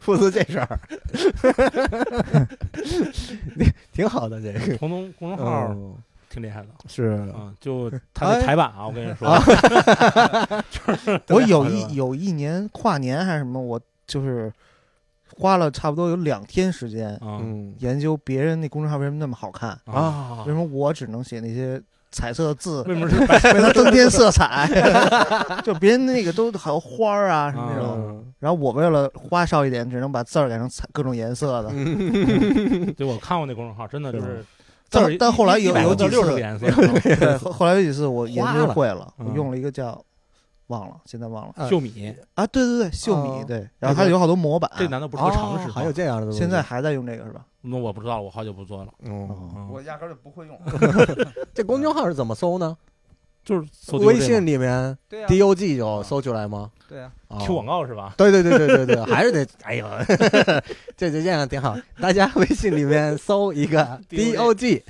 负责这事儿，挺好的这个。彤彤公众号哦挺厉害的。是。啊，就他那台版啊，我跟你说，我有一有一年跨年还是什么，我就是花了差不多有两天时间啊。嗯。研究别人那公众号为什么那么好看，啊，啊。为什么我只能写那些彩色的字，为什么是白为它增添色彩？就别人那个都好花儿啊什么那种，嗯然后我为了花哨一点，只能把字儿改成彩各种颜色的。对我看过那公众号，真的就是字但儿但后来有有几次六十个，颜色，对，后后来有几次我研究会了，嗯我用了一个叫忘了，现在忘了秀米，啊，对对对，秀米哦对，然后它有好多模板，这难道不是个常识还有这样的东西，现在还在用这个是吧？那我不知道了，我好久不做了。我压根就不会用。这公众号是怎么搜呢？就是搜微信里面对呀 DOG 有搜出来吗？对呀，哦 Q 广告是吧？对对对对对对，还是得，哎呦，这这这样挺好。大家微信里面搜一个 DOG，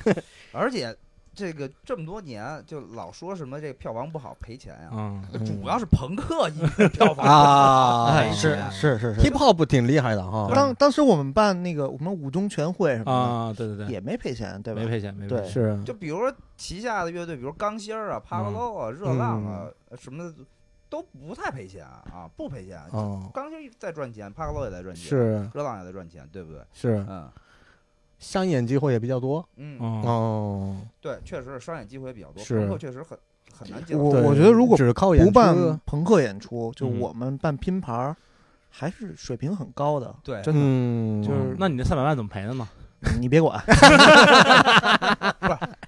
而且这个这么多年就老说什么这个票房不好赔钱呀，嗯，主要是朋克音乐票房啊，是是是是。hip hop 挺厉害的哈。当当时我们办那个我们五中全会什么啊，对对对，的，也没赔钱，对吧？没赔钱，没赔钱。是就比如说旗下的乐队，比如钢芯儿啊、帕瓦罗啊、热浪啊什么的，都不太赔钱啊，不赔钱。哦，钢琴在赚钱，帕克洛也在赚钱，是热浪也在赚钱，对不对？是，嗯商演机会也比较多。嗯，嗯，哦，对，确实是商演机会也比较多，是朋克确实很很难见到。对我我觉得如果只靠演不办朋克演出，就嗯我们办拼盘儿，还是水平很高的。对真的，嗯，就是那你这三百万怎么赔的呢？你别管，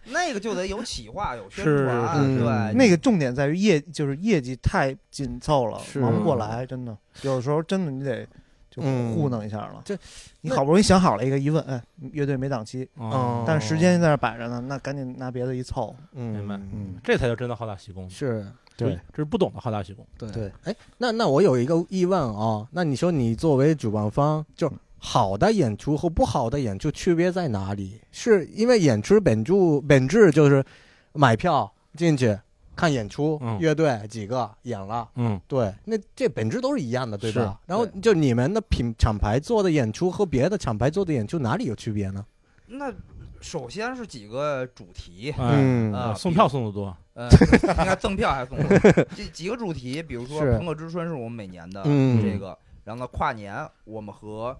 那个就得有企划、有宣传，是对，那个重点在于业，就是业绩太紧凑了，忙不过来，真的。有时候真的你得就嗯糊弄一下了。这你好不容易想好了一个，一问，哎，乐队没档期，哦但是时间在那摆着呢，那赶紧拿别的一凑。嗯，明白嗯，这才叫真的好大喜功。是。对，这是不懂的好大喜功。对对，哎，那那我有一个疑问啊，那你说你作为主办方，就好的演出和不好的演出区别在哪里？是因为演出本质本质就是买票进去看演出，嗯乐队几个演了，嗯，对，那这本质都是一样的，对吧？然后就你们的品厂牌做的演出和别的厂牌做的演出哪里有区别呢？那首先是几个主题，哎，嗯啊送票送的多。呃，应该赠票还是送票？这几个主题，比如说《朋克之春》是我们每年的嗯这个，然后呢，跨年我们和呃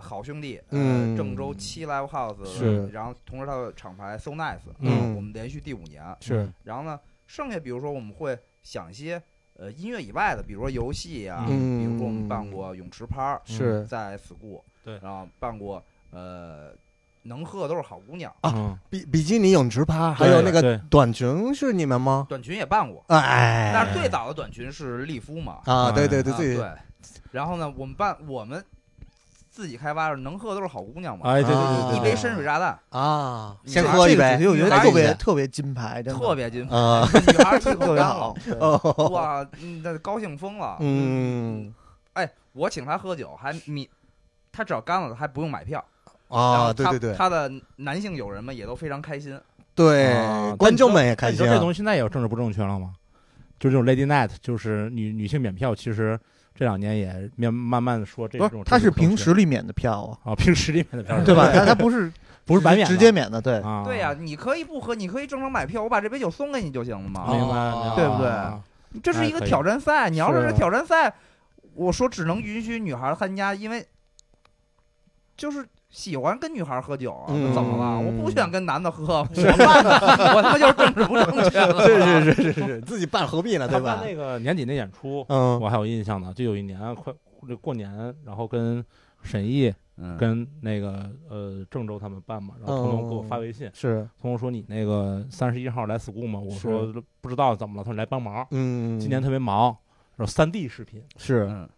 好兄弟，嗯。呃，郑州七 Live House，是。然后同时他的厂牌 So Nice，嗯。我们连续第五年，是。然后呢，剩下比如说我们会想一些呃音乐以外的，比如说游戏啊，嗯比如说我们办过泳池趴，是在 school，对。然后办过呃能喝都是好姑娘，啊嗯，比比基尼泳池趴，还有那个短裙是你们吗？短裙也办过，哎，但是最早的短裙是利夫嘛，啊，对对对，啊自己对，然后呢，我们办我们自己开发的能喝的都是好姑娘嘛，哎，对对啊对对，一杯深水炸弹，啊，你先拿喝一杯我觉得来特别特别金牌，真的特别金，啊，女孩儿一口特别干好 哇，嗯那高兴疯了。嗯哎，我请她喝酒，还米，她只要干了，还不用买票。啊，对对对他的男性友人们也都非常开心。对啊，观众们也开心你说这东西现在也有政治不正确了吗？就这种 Lady Night，就是女女性免票，其实这两年也面慢慢的说这不种是，他是凭实力免的票啊，啊，凭实力免的票，对吧？他他不是 不是白免直接免的，对。啊，对呀、你可以不喝，你可以正常买票，我把这杯酒送给你就行了嘛。明白哦明白。对不对？啊。这是一个挑战赛，你要是是挑战赛，我说只能允许女孩参加，因为就是喜欢跟女孩喝酒啊，嗯怎么了？我不想跟男的喝，我办的？我他妈就是政治不正确了。是是是是是，自己办何必呢，对吧他？那个年底那演出，嗯我还有印象呢，就有一年快这过年，然后跟沈毅嗯跟那个呃郑州他们办嘛，然后彤彤给我发微信，是，彤彤说你那个三十一号来 school 吗？我说不知道怎么了，他说来帮忙，嗯，今年特别忙，然后三 D 视频，是，嗯，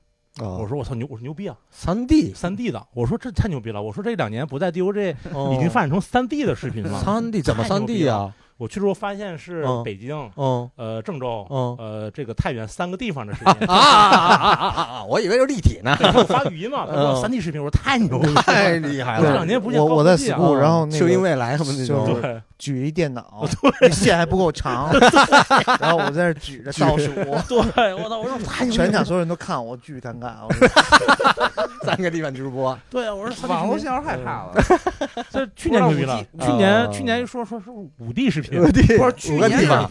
哦。我说我操牛，我说牛逼啊，三 D 三 D 的，我说这太牛逼了，我说这两年不在 DOJ 哦。已经发展成三 D 的视频了，三 D 怎么三 D 了啊？我去之后发现是嗯北京、嗯呃郑州、嗯呃这个太原三个地方的视频。啊啊啊啊啊啊！我以为是立体呢，我发语音嘛，他说嗯三 D 视频，我说太牛了，太厉害了这两。年不见我我在高科技啊 school，然后那秀英个未来什么那种举一电脑，对线还不够长，然后我在那儿举着倒数，对，我操，我说太牛全场所有人都看我，巨尴尬。我说三个地方直播，对啊，我说三 D 网络视频信号太差了。这去年牛逼了，不去年啊去年说说是五 D 视频，五 D 不是去五个年是地方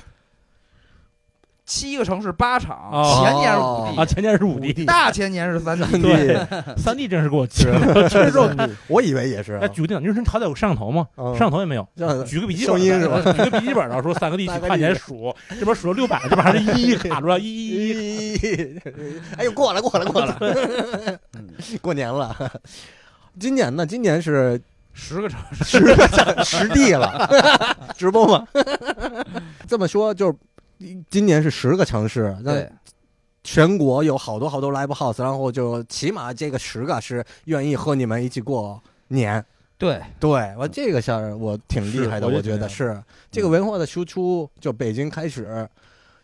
七个城市八场，哦前年是五啊，D，前年是五 D，大前年是三 D。对，三 D 真是给我气了，去了之后看，我以为也是哎，举个电脑，你说好歹有摄像头吗？嗯摄像头也没有，这举个笔记本，声音是吧？举个笔记本，然后说三个 D 去三个看 D 起来数，这边数了六百，这边还是一卡住了，一一一，哎呦，过了过了过了，过年了。今年呢？今年是十个城市，十个实地了，直播吗？这么说就是，今年是十个城市，那，全国有好多好多 live house，然后就起码这个十个是愿意和你们一起过年。对，对，我这个事儿我挺厉害的，我觉得是这个文化的输出，就北京开始，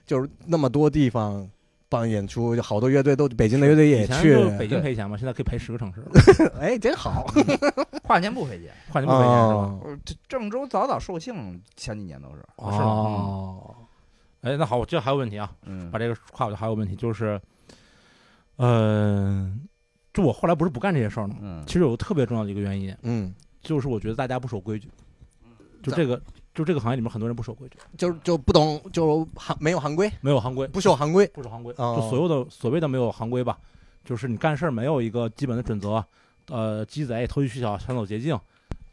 就是那么多地方办演出，就好多乐队都北京的乐队也以前去，就北京赔钱嘛，现在可以赔十个城市，哎，真好 跨年不赔钱。跨年不赔钱是吧？郑州早早售罄，前几年都是。哦，哎，那好，我这还有问题啊，嗯把这个跨过去还有问题就是，呃，就我后来不是不干这些事儿了吗？嗯其实有个特别重要的一个原因，嗯，就是我觉得大家不守规矩，就这个就这个行业里面很多人不守规矩，就就不懂，就行没有行规，没有行规，不守行规，不守行规，哦。就所有的所谓的没有行规吧，就是你干事儿没有一个基本的准则，呃，鸡贼、投机取巧、想走捷径，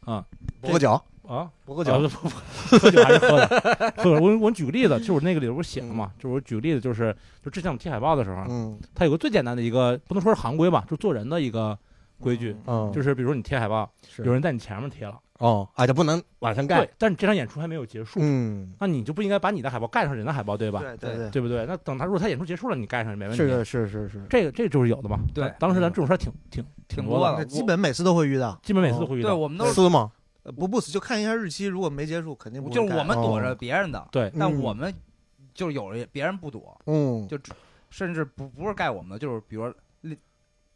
啊不喝酒，啊，不喝酒，啊不不不喝酒还是喝的。我我举个例子，就是我那个里边不是写了嘛，就是我举个例子，就是就之前我们贴海报的时候，嗯它有个最简单的一个，不能说是行规吧，就做人的一个规矩，嗯，就是比如说你贴海报，是有人在你前面贴了，哦，啊，就不能往上盖对，，但是这场演出还没有结束，嗯，那你就不应该把你的海报盖上人的海报，对吧？对对对，对不对？那等他如果他演出结束了，你盖上没问题。是的，是是是，这个这就是有的嘛。对当时咱这种事儿挺挺，挺多的那基本每次都会遇到。基本每次都会遇到对，我们都是撕吗？呃不不死就看一下日期，如果没结束，肯定不就是我们躲着别人的，对，但嗯我们就是有人别人不躲，嗯，就甚至不不是盖我们的，就是比如说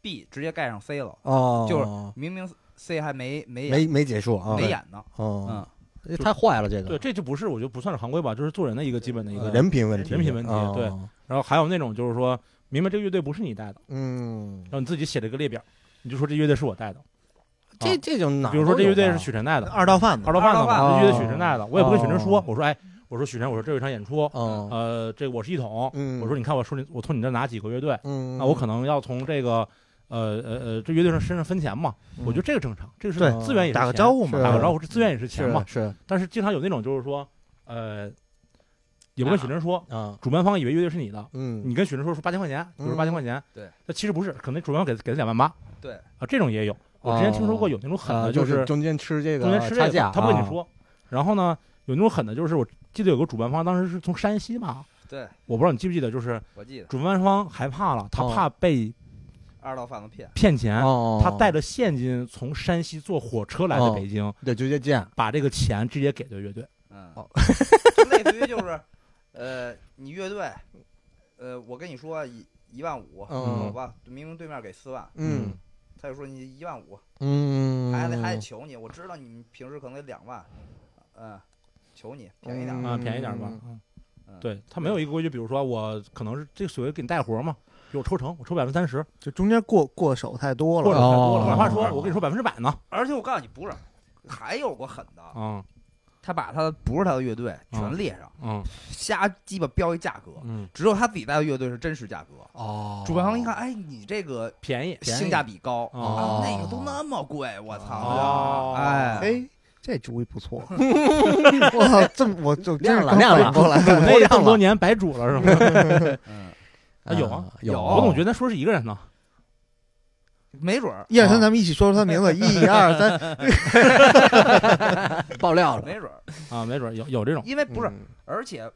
B 直接盖上 C 了，哦，就是明明 C 还没没没没结束啊，没演呢，哦嗯，，这太坏了，这个对，这就不是我觉得不算是行规吧，就是做人的一个基本的一个。呃人品问题，人品问题哦对然后还有那种就是说，明白这个乐队不是你带的，嗯然，后你自己写了一个列表，你就说这乐队是我带的。这这就哪比如说这乐队是许晨带的，二道贩子二，道贩子嘛，这乐队许晨带的，我也不跟许晨说哦，我说哎，我说许晨，我说这有一场演出，哦，呃，这个我是一统，嗯我说你看我说你我从你这拿几个乐队，嗯，那我可能要从这个呃呃呃这乐队上身上分钱嘛，我觉得这个正常，这个是资源也是打个招呼嘛，打个招呼，这资源也是钱嘛。是是但是经常有那种就是说，呃，也不跟许晨说，啊，主办方以为乐队是你的，嗯，你跟许晨说说八千块钱，比如说嗯八千块钱，对，那其实不是，可能主办方给给他两万八对，啊，这种也有。我之前听说过有那种狠的，啊就是中间吃这个中间吃这个差价，啊，他不跟你说。然后呢，有那种狠的，就是我记得有个主办方当时是从山西吧，对我不知道你记不记得，就是我记得主办方害怕了，他哦怕被二道贩子骗，骗钱，哦，他带着现金从山西坐火车来的哦北京，对直接见，把这个钱直接给的乐队。嗯哦，就类似于就是，呃，你乐队，呃，我跟你说一一万五，嗯。走吧，明明对面给四万，嗯。他就说你一万五，嗯，还得还得求你，我知道你们平时可能得两万，嗯，求你便宜点儿，啊，便宜点吧。嗯，对他没有一个规矩，比如说我可能是这所谓给你带活嘛，比如我抽成，我抽百分之三十，就中间过过手太多了，过手。太多了。哦哪怕说我跟你说百分之百呢，而且我告诉你，不是，还有个狠的，啊他把他不是他的乐队嗯全列上，嗯瞎鸡巴标一价格，嗯，只有他自己带的乐队是真实价格。哦，主办方一看，哎，你这个便宜。性价比高那个都那么贵，我操！哦哎，哎，这主意不错。我操，这么我就亮了亮了过来。那亮了这么多年白煮了是吗？嗯，啊有啊有，我总觉得咱说是一个人呢。没准儿，一二三，咱们一起说出他名字。一二三，爆料了，没准儿，啊，没准有有这种。因为不是，嗯而且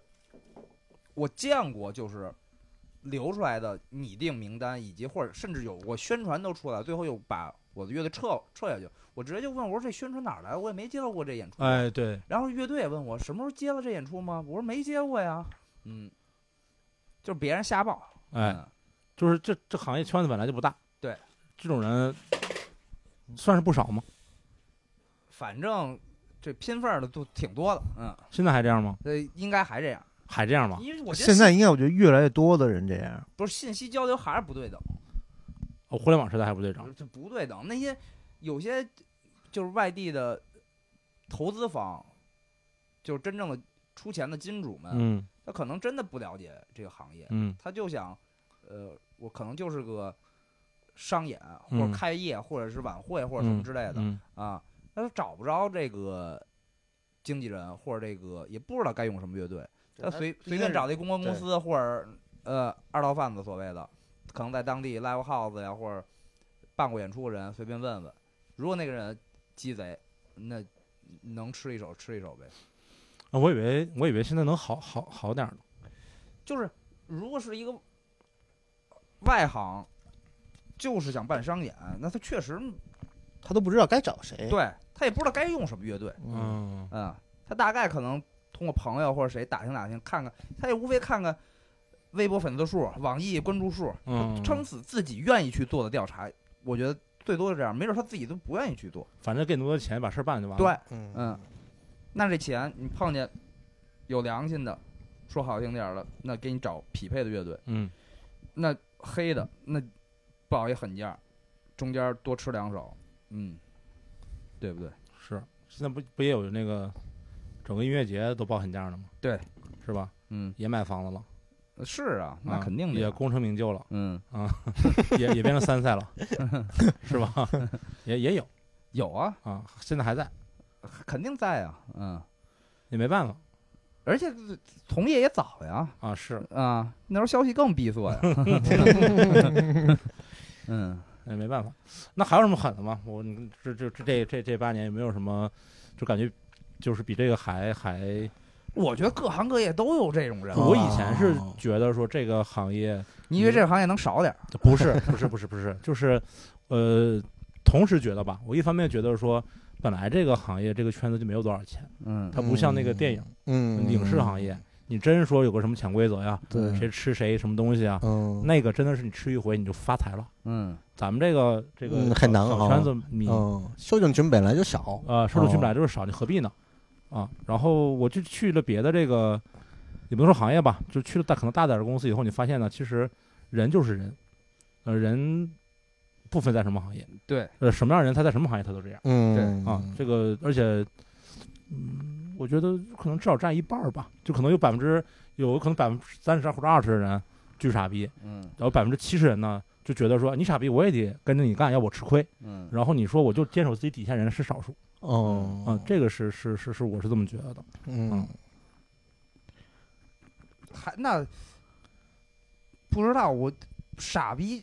我见过，就是流出来的拟定名单，以及或者甚至有过宣传都出来，最后又把我的乐队撤撤下去。我直接就问我说这宣传哪儿来的？我也没接到过这演出。哎，对，然后乐队也问我什么时候接了这演出吗？我说没接过呀。嗯，就是别人瞎报。哎，嗯就是这这行业圈子本来就不大。对，这种人算是不少吗？反正这拼缝儿的都挺多的。嗯，现在还这样吗？呃，应该还这样，还这样吗？因为我觉得现在信应该我觉得越来越多的人这样。不是信息交流还是不对等。哦，互联网时代还不对等。这不对等。那些有些就是外地的投资方，就是真正的出钱的金主们，嗯他可能真的不了解这个行业，嗯。他就想，呃，我可能就是个商演或嗯者开业或者是晚会或者什么之类的、嗯。啊，那他找不着这个经纪人或者这个也不知道该用什么乐队，他随随便找了一公关公司或者呃二道贩子所谓的，可能在当地 live house 呀或者办过演出的人随便问问，如果那个人鸡贼，那能吃一手吃一手呗。啊，我以为我以为现在能好好好点儿呢。就是如果是一个外行，就是想办商演，那他确实他都不知道该找谁。，对他也不知道该用什么乐队，嗯嗯，他大概可能通过朋友或者谁打听打听，看看，他也无非看看微博粉丝数、网易关注数，嗯，撑死自己愿意去做的调查，我觉得最多是这样，没准他自己都不愿意去做。反正给那么多钱把事儿办就完了。对，嗯嗯，那这钱你碰见有良心的，说好听点儿的，那给你找匹配的乐队；嗯那黑的，那报一狠价，中间多吃两手，嗯，对不对？是，现在不不也有那个整个音乐节都报狠价了吗？对，是吧？嗯，也买房子了，是啊，那啊肯定的呀，也功成名就了，嗯啊，也也变成三赛了，是吧？也也有有啊，啊，现在还在，肯定在啊，嗯，也没办法而且从业也早呀，啊，是啊，那时候消息更闭塞呀，嗯，也没办法。那还有什么狠的吗？我这这这这这这八年有没有什么就感觉就是比这个还还？我觉得各行各业都有这种人，我以前是觉得说这个行业你以为这个行业能少点？不是不是不是不是，就是呃，同时觉得吧，我一方面觉得说本来这个行业这个圈子就没有多少钱，嗯。它不像那个电影、嗯，影视行业，你真说有个什么潜规则呀，对，谁吃谁什么东西啊，嗯，那个真的是你吃一回你就发财了。嗯。咱们这个这个嗯小小很难啊。圈子，你嗯，受众群本来就少，呃受众群哦本来就是少，你何必呢？啊，然后我就去了别的这个，也不能说行业吧，就去了大可能大点儿的公司以后，你发现呢，其实人就是人，呃，人不分在什么行业，对，呃，什么样的人他在什么行业他都这样。嗯。对。啊。这个而且，嗯，我觉得可能至少占一半儿吧，就可能有百分之有可能百分之三十或者二十的人巨傻逼，嗯。然后百分之七十人呢就觉得说你傻逼我也得跟着你干，要我吃亏。嗯。然后你说我就坚守自己底线人是少数。哦。啊，这个是是是是我是这么觉得的。嗯。还那不知道我傻逼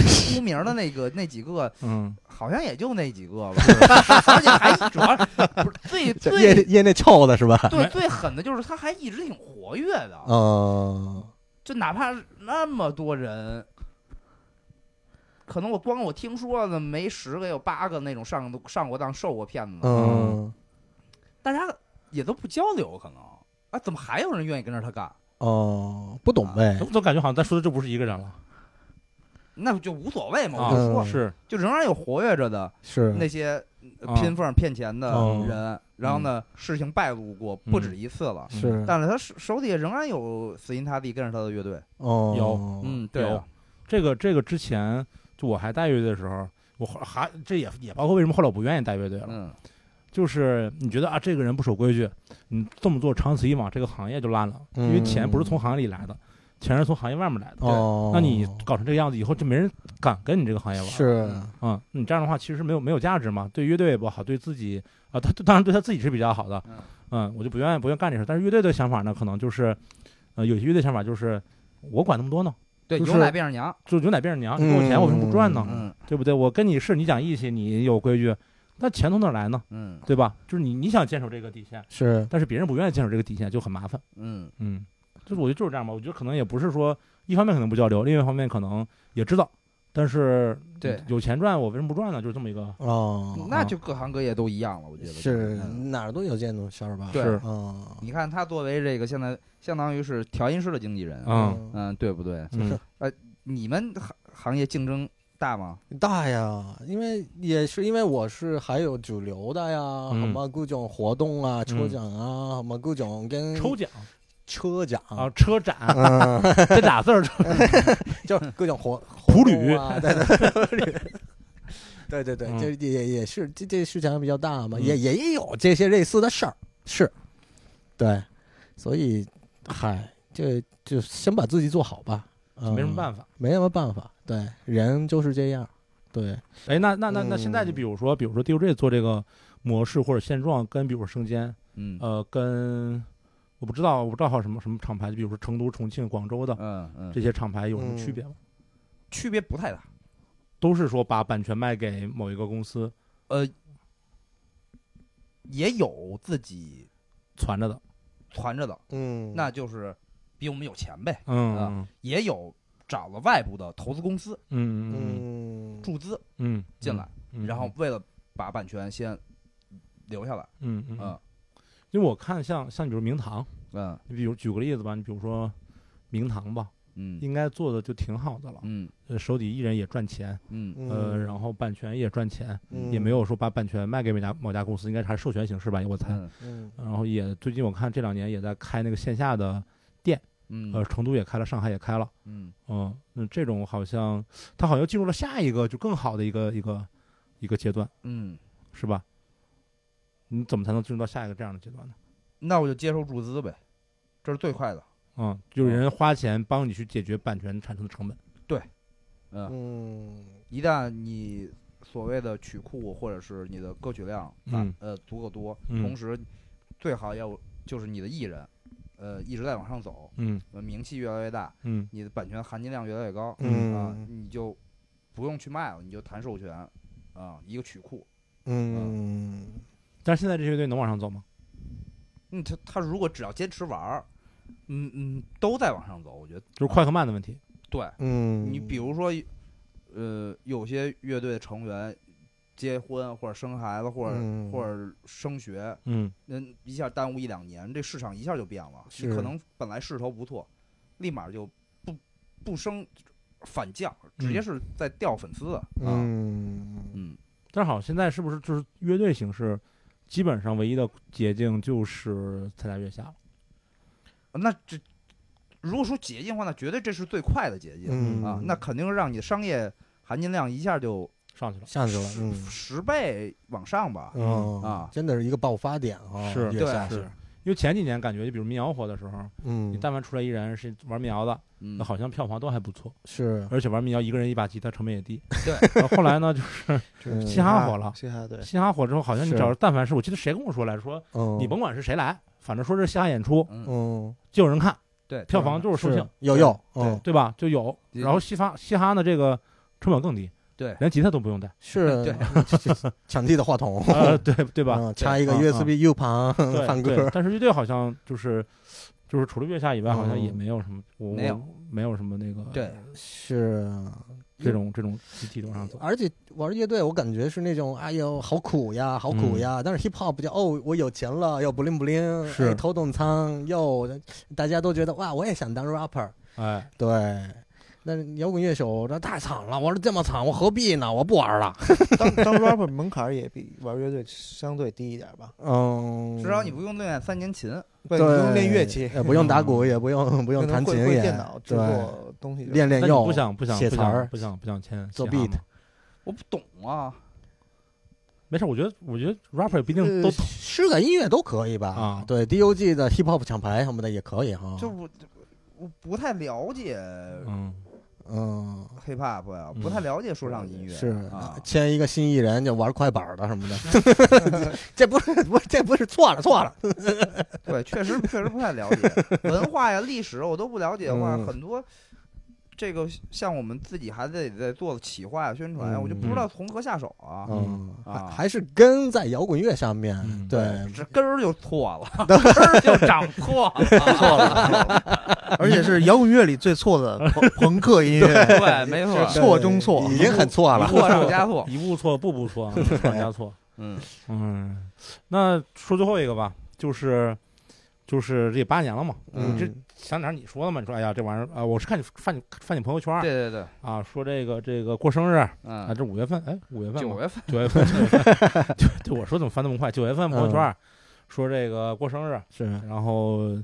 出名的那个那几个，嗯，好像也就那几个吧，而且还主要不是最 最业内臭的是吧？对最狠的就是他还一直挺活跃的，嗯就哪怕那么多人。可能我光我听说的没十个有八个那种上上过当受过骗子。的，嗯。大家也都不交流，可能。啊，怎么还有人愿意跟着他干？哦，不懂呗。怎，么总感觉好像咱说的就不是一个人了那就无所谓嘛，啊我就说，嗯是。就仍然有活跃着的是。那些拼缝骗钱的嗯。人，然后呢，事情败露过不止一次了，是。但是他手手底下仍然有死心塌地跟着他的乐队。哦。有嗯，对这个这个之前就我还带乐队的时候，我还这也也包括为什么后来我不愿意带乐队了，嗯。就是你觉得啊这个人不守规矩，你这么做长此以往这个行业就烂了，因为钱不是从行业里来的，钱是从行业外面来的。哦，那你搞成这个样子以后，就没人敢跟你这个行业玩。是嗯，你这样的话其实没有没有价值嘛，对乐队也不好，对自己啊，他当然对他自己是比较好的。嗯嗯，我就不愿意不愿意干这事。但是乐队的想法呢，可能就是，呃，有些乐队想法就是，我管那么多呢，对，就是有奶变成娘。就牛奶变成娘，你给我钱我为什么不赚呢？嗯对不对？我跟你是你讲义气，你有规矩，那钱从哪儿来呢？嗯对吧？就是你你想坚守这个底线，是但是别人不愿意坚守这个底线，就很麻烦。嗯嗯，就是我觉得就是这样吧。我觉得可能也不是说一方面可能不交流，另一方面可能也知道，但是对有钱赚，我为什么不赚呢？就是这么一个。哦，那就各行各业都一样了，我觉得是嗯哪儿都有这种事儿吧？对是嗯你看他作为这个现在相当于是调音师的经纪人，嗯嗯，对不对？嗯你们行行业竞争大吗？大呀，因为也是因为我是还有主流的呀，嗯什么各种活动啊、抽奖啊，什么各种跟抽奖车奖啊，车展。嗯，这俩字儿，就是各种活 普旅对对对对对，嗯。这也也是这这市场比较大嘛，嗯。也也有这些类似的事儿，是，对，所以嗨，这就先把自己做好吧，嗯没什么办法。没什么办法，对，人就是这样，对，哎，那那那那现在就嗯。比如说，比如说 DJ 做这个模式或者现状，跟比如说生煎，嗯。呃，跟我不知道，我不知道还有什么什么厂牌，就比如说成都、重庆、广州的嗯嗯，这些厂牌有什么区别吗？区别不太大。都是说把版权卖给某一个公司呃，也有自己传着的，传着的，嗯，那就是比我们有钱呗。嗯啊也有找了外部的投资公司嗯嗯嗯，注资嗯进来，嗯然后为了把版权先留下来，嗯嗯，嗯因为我看像像比如明堂，嗯你比如举个例子吧，你比如说明堂吧，嗯应该做的就挺好的了，嗯呃，手底艺人也赚钱，嗯呃，然后版权也赚钱，嗯也没有说把版权卖给某家某家公司，应该还是授权形式吧，我猜。嗯嗯然后也最近我看这两年也在开那个线下的店，嗯呃，成都也开了，上海也开了，嗯嗯，那这种好像他好像进入了下一个就更好的一个一个一个阶段，嗯，是吧？你怎么才能进入到下一个这样的阶段呢？那我就接受注资呗，这是最快的。嗯，就是人花钱帮你去解决版权产生的成本。对，嗯一旦你所谓的曲库或者是你的歌曲量嗯呃足够多，嗯同时最好要就是你的艺人，呃一直在往上走，嗯呃名气越来越大，嗯你的版权含金量越来越高，嗯啊，你就不用去卖了，你就谈授权，啊，一个曲库。嗯但是现在这些乐队能往上走吗？嗯，他他如果只要坚持玩儿，嗯嗯，都在往上走，我觉得就是快和慢的问题。对。嗯，你比如说，呃，有些乐队成员结婚或者生孩子或者、嗯或者升学，嗯那一下耽误一两年，这市场一下就变了。你是可能本来势头不错，立马就不不升反降，直接是在掉粉丝的。啊，嗯嗯，但是好，现在是不是就是乐队形式，基本上唯一的捷径就是参加月下了？那这如果说捷径的话，那绝对这是最快的捷径、嗯啊！那肯定是让你的商业含金量一下就上去了。下去了，嗯十倍往上吧。嗯啊真的是一个爆发点啊，是对月下是因为前几年感觉，就比如民谣火的时候，嗯你但凡出来一人是玩民谣的，嗯。那好像票房都还不错，是。而且玩民谣一个人一把吉他成本也低。对。然后后来呢，就是嗯 嘻哈火了。嘻哈对，嘻哈火之后，好像你是。只要但凡是我记得谁跟我说来着，说嗯。你甭管是谁来，反正说是嘻哈演出嗯，嗯就有人看，对，票房就是售罄，有有。对。对吧？就有。然后嘻哈嘻哈呢，这个成本更低，对。连吉他都不用带，是。对。抢地的话筒。呃，对对吧？嗯插一个嗯 USB U 盘放歌，对但是乐队好像就是就是除了月下以外，好像也嗯没有什么，我没有我没有什么那个对是啊这种这种集体往上走。而且玩乐队，我感觉是那种，哎呦，好苦呀，好苦呀。但是 hip hop 就哦，我有钱了，又不灵不灵，是哎头等舱，又大家都觉得哇，我也想当 rapper。哎，对，那摇滚乐手那太惨了，我说这么惨，我何必呢？我不玩了。当当 rapper 门槛也比玩乐队相对低一点吧，嗯，至少你不用练三年琴。对，不用练乐器，也不用打鼓，也不用 不用弹琴，也会电脑制对，作东西练练又，不想不想写词儿不想不想签做 beat 我不懂啊，没事，我觉得我觉得 rapper 也不一定呃都懂。诗感音乐都可以吧？啊对，DOG 的 hip hop 抢牌什么的也可以哈。就我我不太了解嗯，嗯，hip hop 呀，嗯不太了解说唱音乐。是啊，签一个新艺人就玩快板的什么的，这不是不是这不是错了错了。对，确实确实不太了解 文化呀、历史，我都不了解的话，嗯很多这个像我们自己还得在做企划呀、宣传呀，我就不知道从何下手啊。嗯，啊还还是根在摇滚乐上面嗯。对，这根儿就错了，根儿就长错了，错了，而且是摇滚乐里最错的朋朋克音乐，对，没错，错中错已经很错了。错上加错。一步错步步错，错上加错。嗯嗯，那说最后一个吧，就是就是这八年了嘛，嗯这想哪儿你说的嘛？你说哎呀，这玩意儿啊，我是看你翻你翻你朋友圈对对对，啊，说这个这个过生日啊，嗯，这五月份，哎，五月份吗九月份，九月份，九月份，就就我说怎么翻那么快？九月份朋友圈儿说这个过生日，是，然后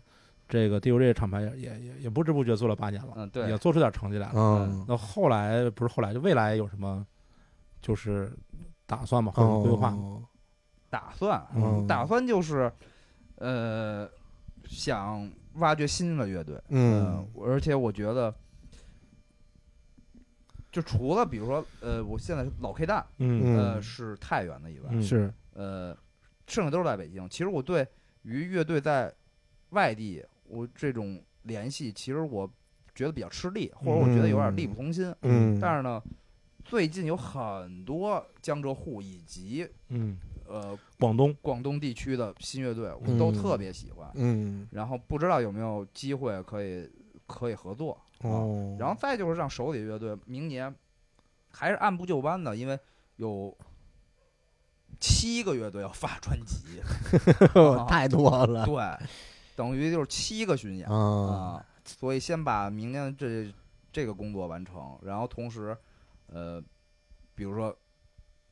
这个 DOJ 厂牌也也也也不知不觉做了八年了，嗯，对也，做出点成绩来了。嗯，那后来不是后来，就未来有什么就是打算吗？或者规划打算，嗯打算就是，呃，想挖掘新的乐队，嗯。而且我觉得，就除了比如说，呃，我现在是老 K 蛋，嗯。呃，嗯是太原的以外，嗯。是，呃，剩下都是在北京。其实我对于乐队在外地，我这种联系，其实我觉得比较吃力，或者我觉得有点力不从心。嗯，但是呢，最近有很多江浙沪以及嗯，呃广东广东地区的新乐队，我嗯都特别喜欢。嗯然后不知道有没有机会可以可以合作。哦，啊然后再就是让手里乐队明年还是按部就班的，因为有七个乐队要发专辑，太多了。对，等于就是七个巡演啊，啊。所以先把明年这这个工作完成，然后同时，呃，比如说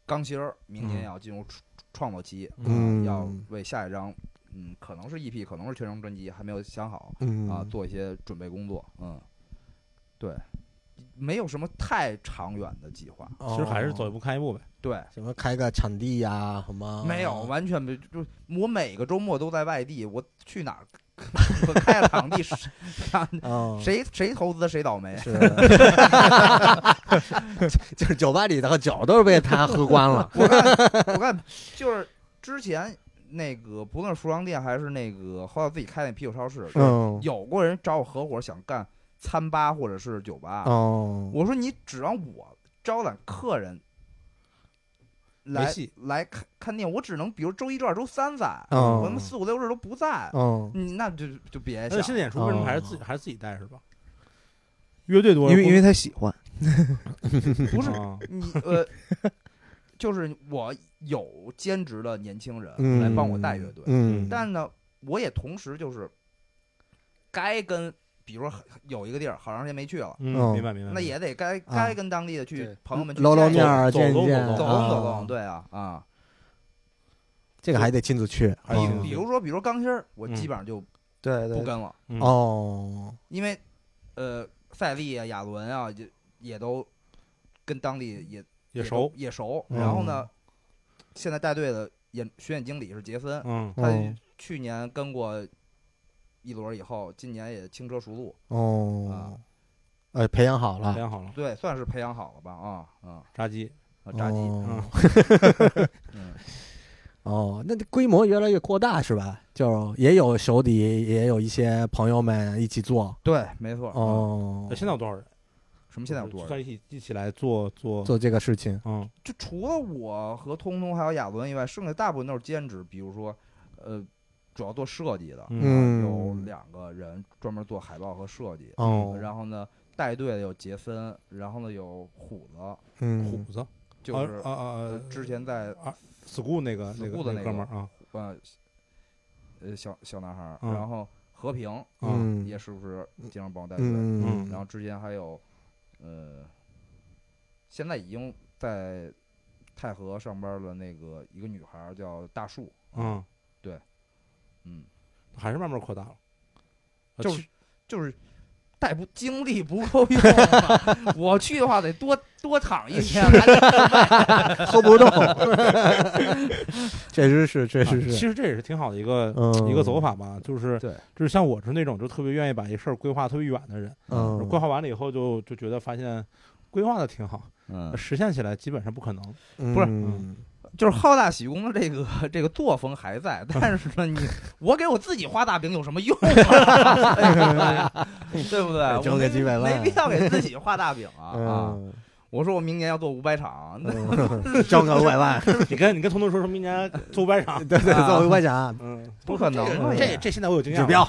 钢芯儿明年嗯要进入创创作期，嗯要为下一张，嗯，可能是 EP，可能是全张专辑，还没有想好嗯啊，做一些准备工作。嗯，对，没有什么太长远的计划。哦其实还是走一步看一步呗。对，什么开个场地呀，什么没有，完全没，就我每个周末都在外地，我去哪开了场地，谁啊，谁谁投资谁倒霉。是，就是酒吧里的酒都是被他喝光了。我看我看就是之前那个不论是服装店还是那个后来自己开那啤酒超市，嗯，有过人找我合伙想干餐吧或者是酒吧，哦，我说你指望我招揽客人来戏来看看店，我只能比如周一、周二、周三在，嗯我他妈四五六日都不在，嗯，你那就就别而且想现在演出为什么还是哦自己还是自己带是吧？乐队多，因为因为他喜欢，不是啊你呃，就是我有兼职的年轻人嗯来帮我带乐队，嗯，但呢，我也同时就是该跟，比如说有一个地儿好长时间没去了，明白明白。那也得该该跟当地的去朋友们去见一见面儿走走见一见，走走啊动走动，，对啊啊，这个还得亲自去。比比如说比如说钢芯儿，我嗯基本上就对对，不跟了，嗯。哦，因为呃赛利啊、亚伦啊也也都跟当地也也熟，也熟，嗯。然后呢，现在带队的演巡演经理是杰森，嗯。他嗯。去年跟过一轮以后，今年也轻车熟路，哦，呃，培养好了培，养好了，对，算是培养好了吧？啊嗯炸鸡，啊，炸鸡，哦 嗯，哦，那规模越来越扩大是吧？就也有手底，也有一些朋友们一起做。对，没错。嗯，哦那，现在有多少人？什么现在有多少人？在一起一起来做做做这个事情。嗯就除了我和通通还有亚伦以外，剩下大部分都是兼职，比如说，呃，主要做设计的，嗯。有两个人专门做海报和设计。哦，然后呢，带队的有杰森，然后呢有虎子，虎嗯，子，就是啊啊之前在 school 那个那 school 个的那个哥们儿啊，呃呃小小男孩然后和平嗯，也是不是经常帮我带队，嗯，然后之前还有呃，现在已经在太和上班的那个一个女孩儿叫大树，嗯，嗯，还是慢慢扩大了，呃就是就是带不精力不够用啊，我去的话得多多躺一天，还得 喝不动，确实是，确啊实是，其实这也是挺好的一个嗯一个走法吧，就是对，就是像我是那种就特别愿意把一事儿规划特别远的人，嗯，规划完了以后就就觉得发现规划的挺好，嗯，实现起来基本上不可能。不是嗯就是好大喜功的这个这个作风还在，但是呢，你我给我自己画大饼有什么用啊？对不对？挣个几百万没必要给自己画大饼啊！啊，嗯，我说我明年要做五百场，那嗯挣个五百万，你跟你跟彤彤说说明年做五百场，对对，啊做五百场，嗯，不可能这啊这这现在我有经验了指标，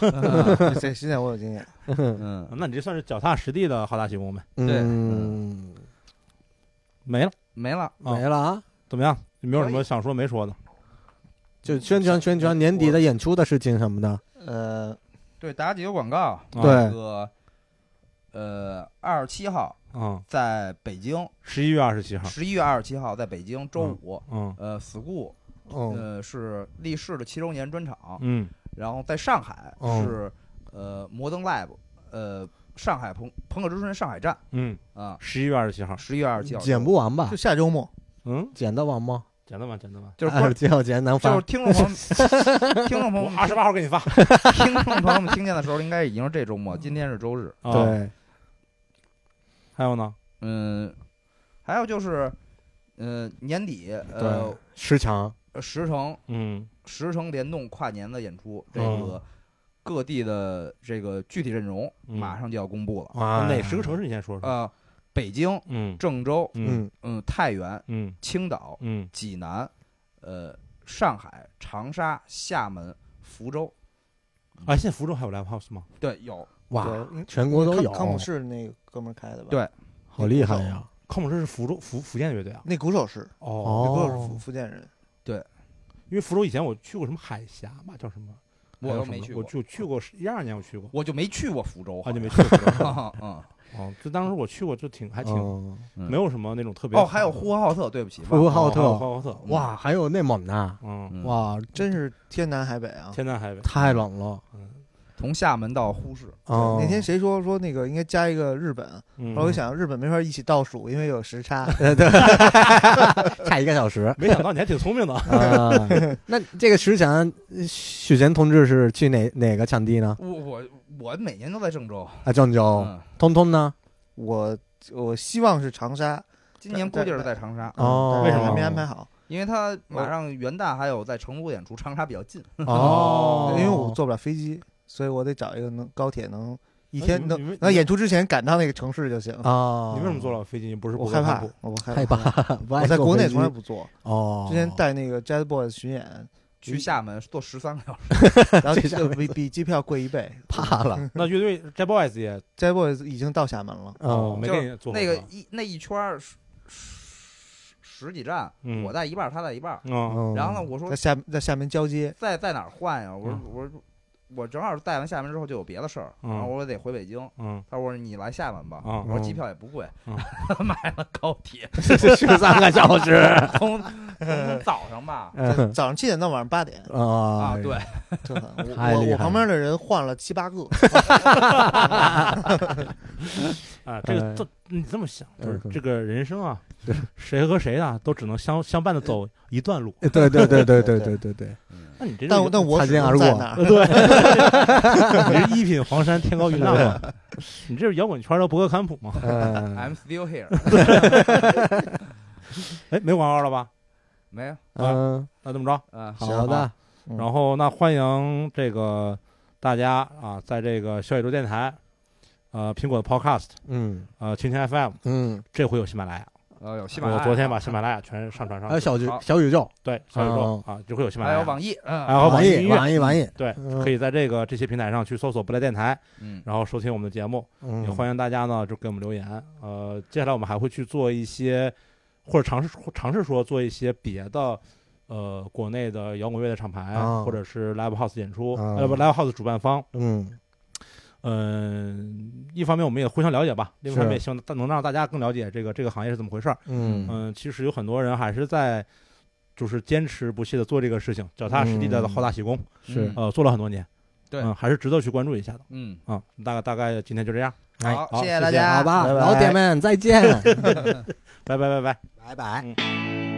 这现在我有经验，嗯，那你这算是脚踏实地的好大喜功呗？对嗯，没了，没了。啊没了啊，怎么样？有没有什么想说没说的？就宣传宣传年底的演出的事情什么的，呃，对，打几个广告。啊。对。那个，呃，二十七号啊，在北京，十一月二十七号，十一月二十七号在北京，周五，嗯呃，school，哦，呃，是立世的七周年专场。嗯。然后在上海哦是呃摩登 Live，呃上海朋朋克之春上海站嗯，啊，十一月二十七号，十一月二十七号剪不完吧？就？下周末，嗯，剪得完吗？简单吧，简单吧。就是观二十七号前能发就是，听众朋友们，听众朋友二十八号给你发。听众朋友们听见的时候，应该已经是这周末，今天是周日。啊，对，还有呢？嗯，还有就是，呃，年底呃对，时长，十城嗯十城联动跨年的演出，这嗯个各地的这个具体阵容嗯马上就要公布了。啊哪十个城市你先说说？呃，北京、嗯郑州、嗯嗯嗯太原、嗯青岛、嗯，济南、呃上海、长沙、厦门、福州。啊，现在福州还有 live house 吗？对，有哇，全国都有，康康姆士那个哥们儿开的吧？对好厉害呀！康姆士是福州福福建乐队啊？那鼓手是，哦那鼓手是哦福福建人，对，因为福州以前我去过什么海峡吧，叫什么？我都没去过，我就去过一二年我去过，我就没去过福州，啊就没去过福州。嗯，哦，就当时我去过，就挺还挺没有什么那种特别哦，还有呼和浩特，对不起，呼和浩特呼和浩特，哇，还有内蒙呢，嗯，嗯，哇，真是天南海北啊！天南海北，太冷了。嗯从厦门到呼市，哦，那天谁说说那个应该加一个日本？嗯，后来我想日本没法一起倒数，因为有时差。对对，差一个小时。没想到你还挺聪明的。啊，那这个时前，许贤同志是去哪哪个场地呢？我我我每年都在郑州，啊，郑州。嗯，通通呢？我我希望是长沙，今年估计是在长沙，哦为什么还没安排好？因为他马上元旦还有在成都演出，长沙比较近，哦，因为我坐不了飞机，所以我得找一个能高铁能一天能那演出之前赶到那个城市就行。啊，你为什么坐不了飞机？你不是我害怕我害害怕？我在国内从来不坐，哦，之前带那个 Jazz Boys 巡演，去厦门坐十三个小时，然后这下就比比机票贵一倍。怕了。那乐队 J Boys 也 Jazz Boys 已经到厦门了，哦，没给你坐那个一那一圈儿十十十几站，嗯我在一半儿，他在一半儿，嗯嗯然后呢，我说在厦在厦门交接，在在哪儿换呀？我说嗯我说我正好带完厦门之后就有别的事儿，嗯然后我得回北京。嗯。他说你来厦门吧，嗯我说机票也不贵嗯，买了高铁，十三个小时。从从早上吧，嗯。早上七点到晚上八点，啊啊，对，我我我旁边的人换了七八个，啊，这个哎。这你这么想，就是嗯。这个人生啊，谁和谁啊，都只能相相伴的走一段路。对对对对对 对对。对，那你这但我但我只擦肩而过。对，你是一品黄山天高云淡嘛？你这是摇滚圈的博格坎普吗？嗯，I'm still here，哎，没广告了吧？没有，嗯，那这么着，嗯，好的，嗯。然后那欢迎这个大家啊，在这个小宇宙电台、呃苹果的 Podcast、嗯。呃蜻蜓 FM，嗯，这回有喜马拉雅。呃，有喜马拉雅，我昨天把喜马拉雅全上传上去，还有小宇小宇宙，对小宇宙哦啊，就会有喜马拉雅，还有网易，嗯，还有网网易网易网易，对，嗯。可以在这个这些平台上去搜索不来电台，嗯，然后收听我们的节目。也嗯，欢迎大家呢就给我们留言。呃，接下来我们还会去做一些，或者尝试尝试说做一些别的，呃，国内的摇滚乐的厂牌，啊。或者是 live house 演出，啊。呃不 live house 主办方。嗯嗯、一方面我们也互相了解吧，另一方面也希望能让大家更了解这个这个行业是怎么回事儿。嗯嗯、其实有很多人还是在。就是坚持不懈的做这个事情，脚踏实地的嗯好大喜功，是呃，做了很多年，对嗯，还是值得去关注一下的嗯，啊。大概大概今天就这样，哎好，好谢谢谢大家，好吧，拜拜老铁们再见，拜拜拜拜。拜拜。嗯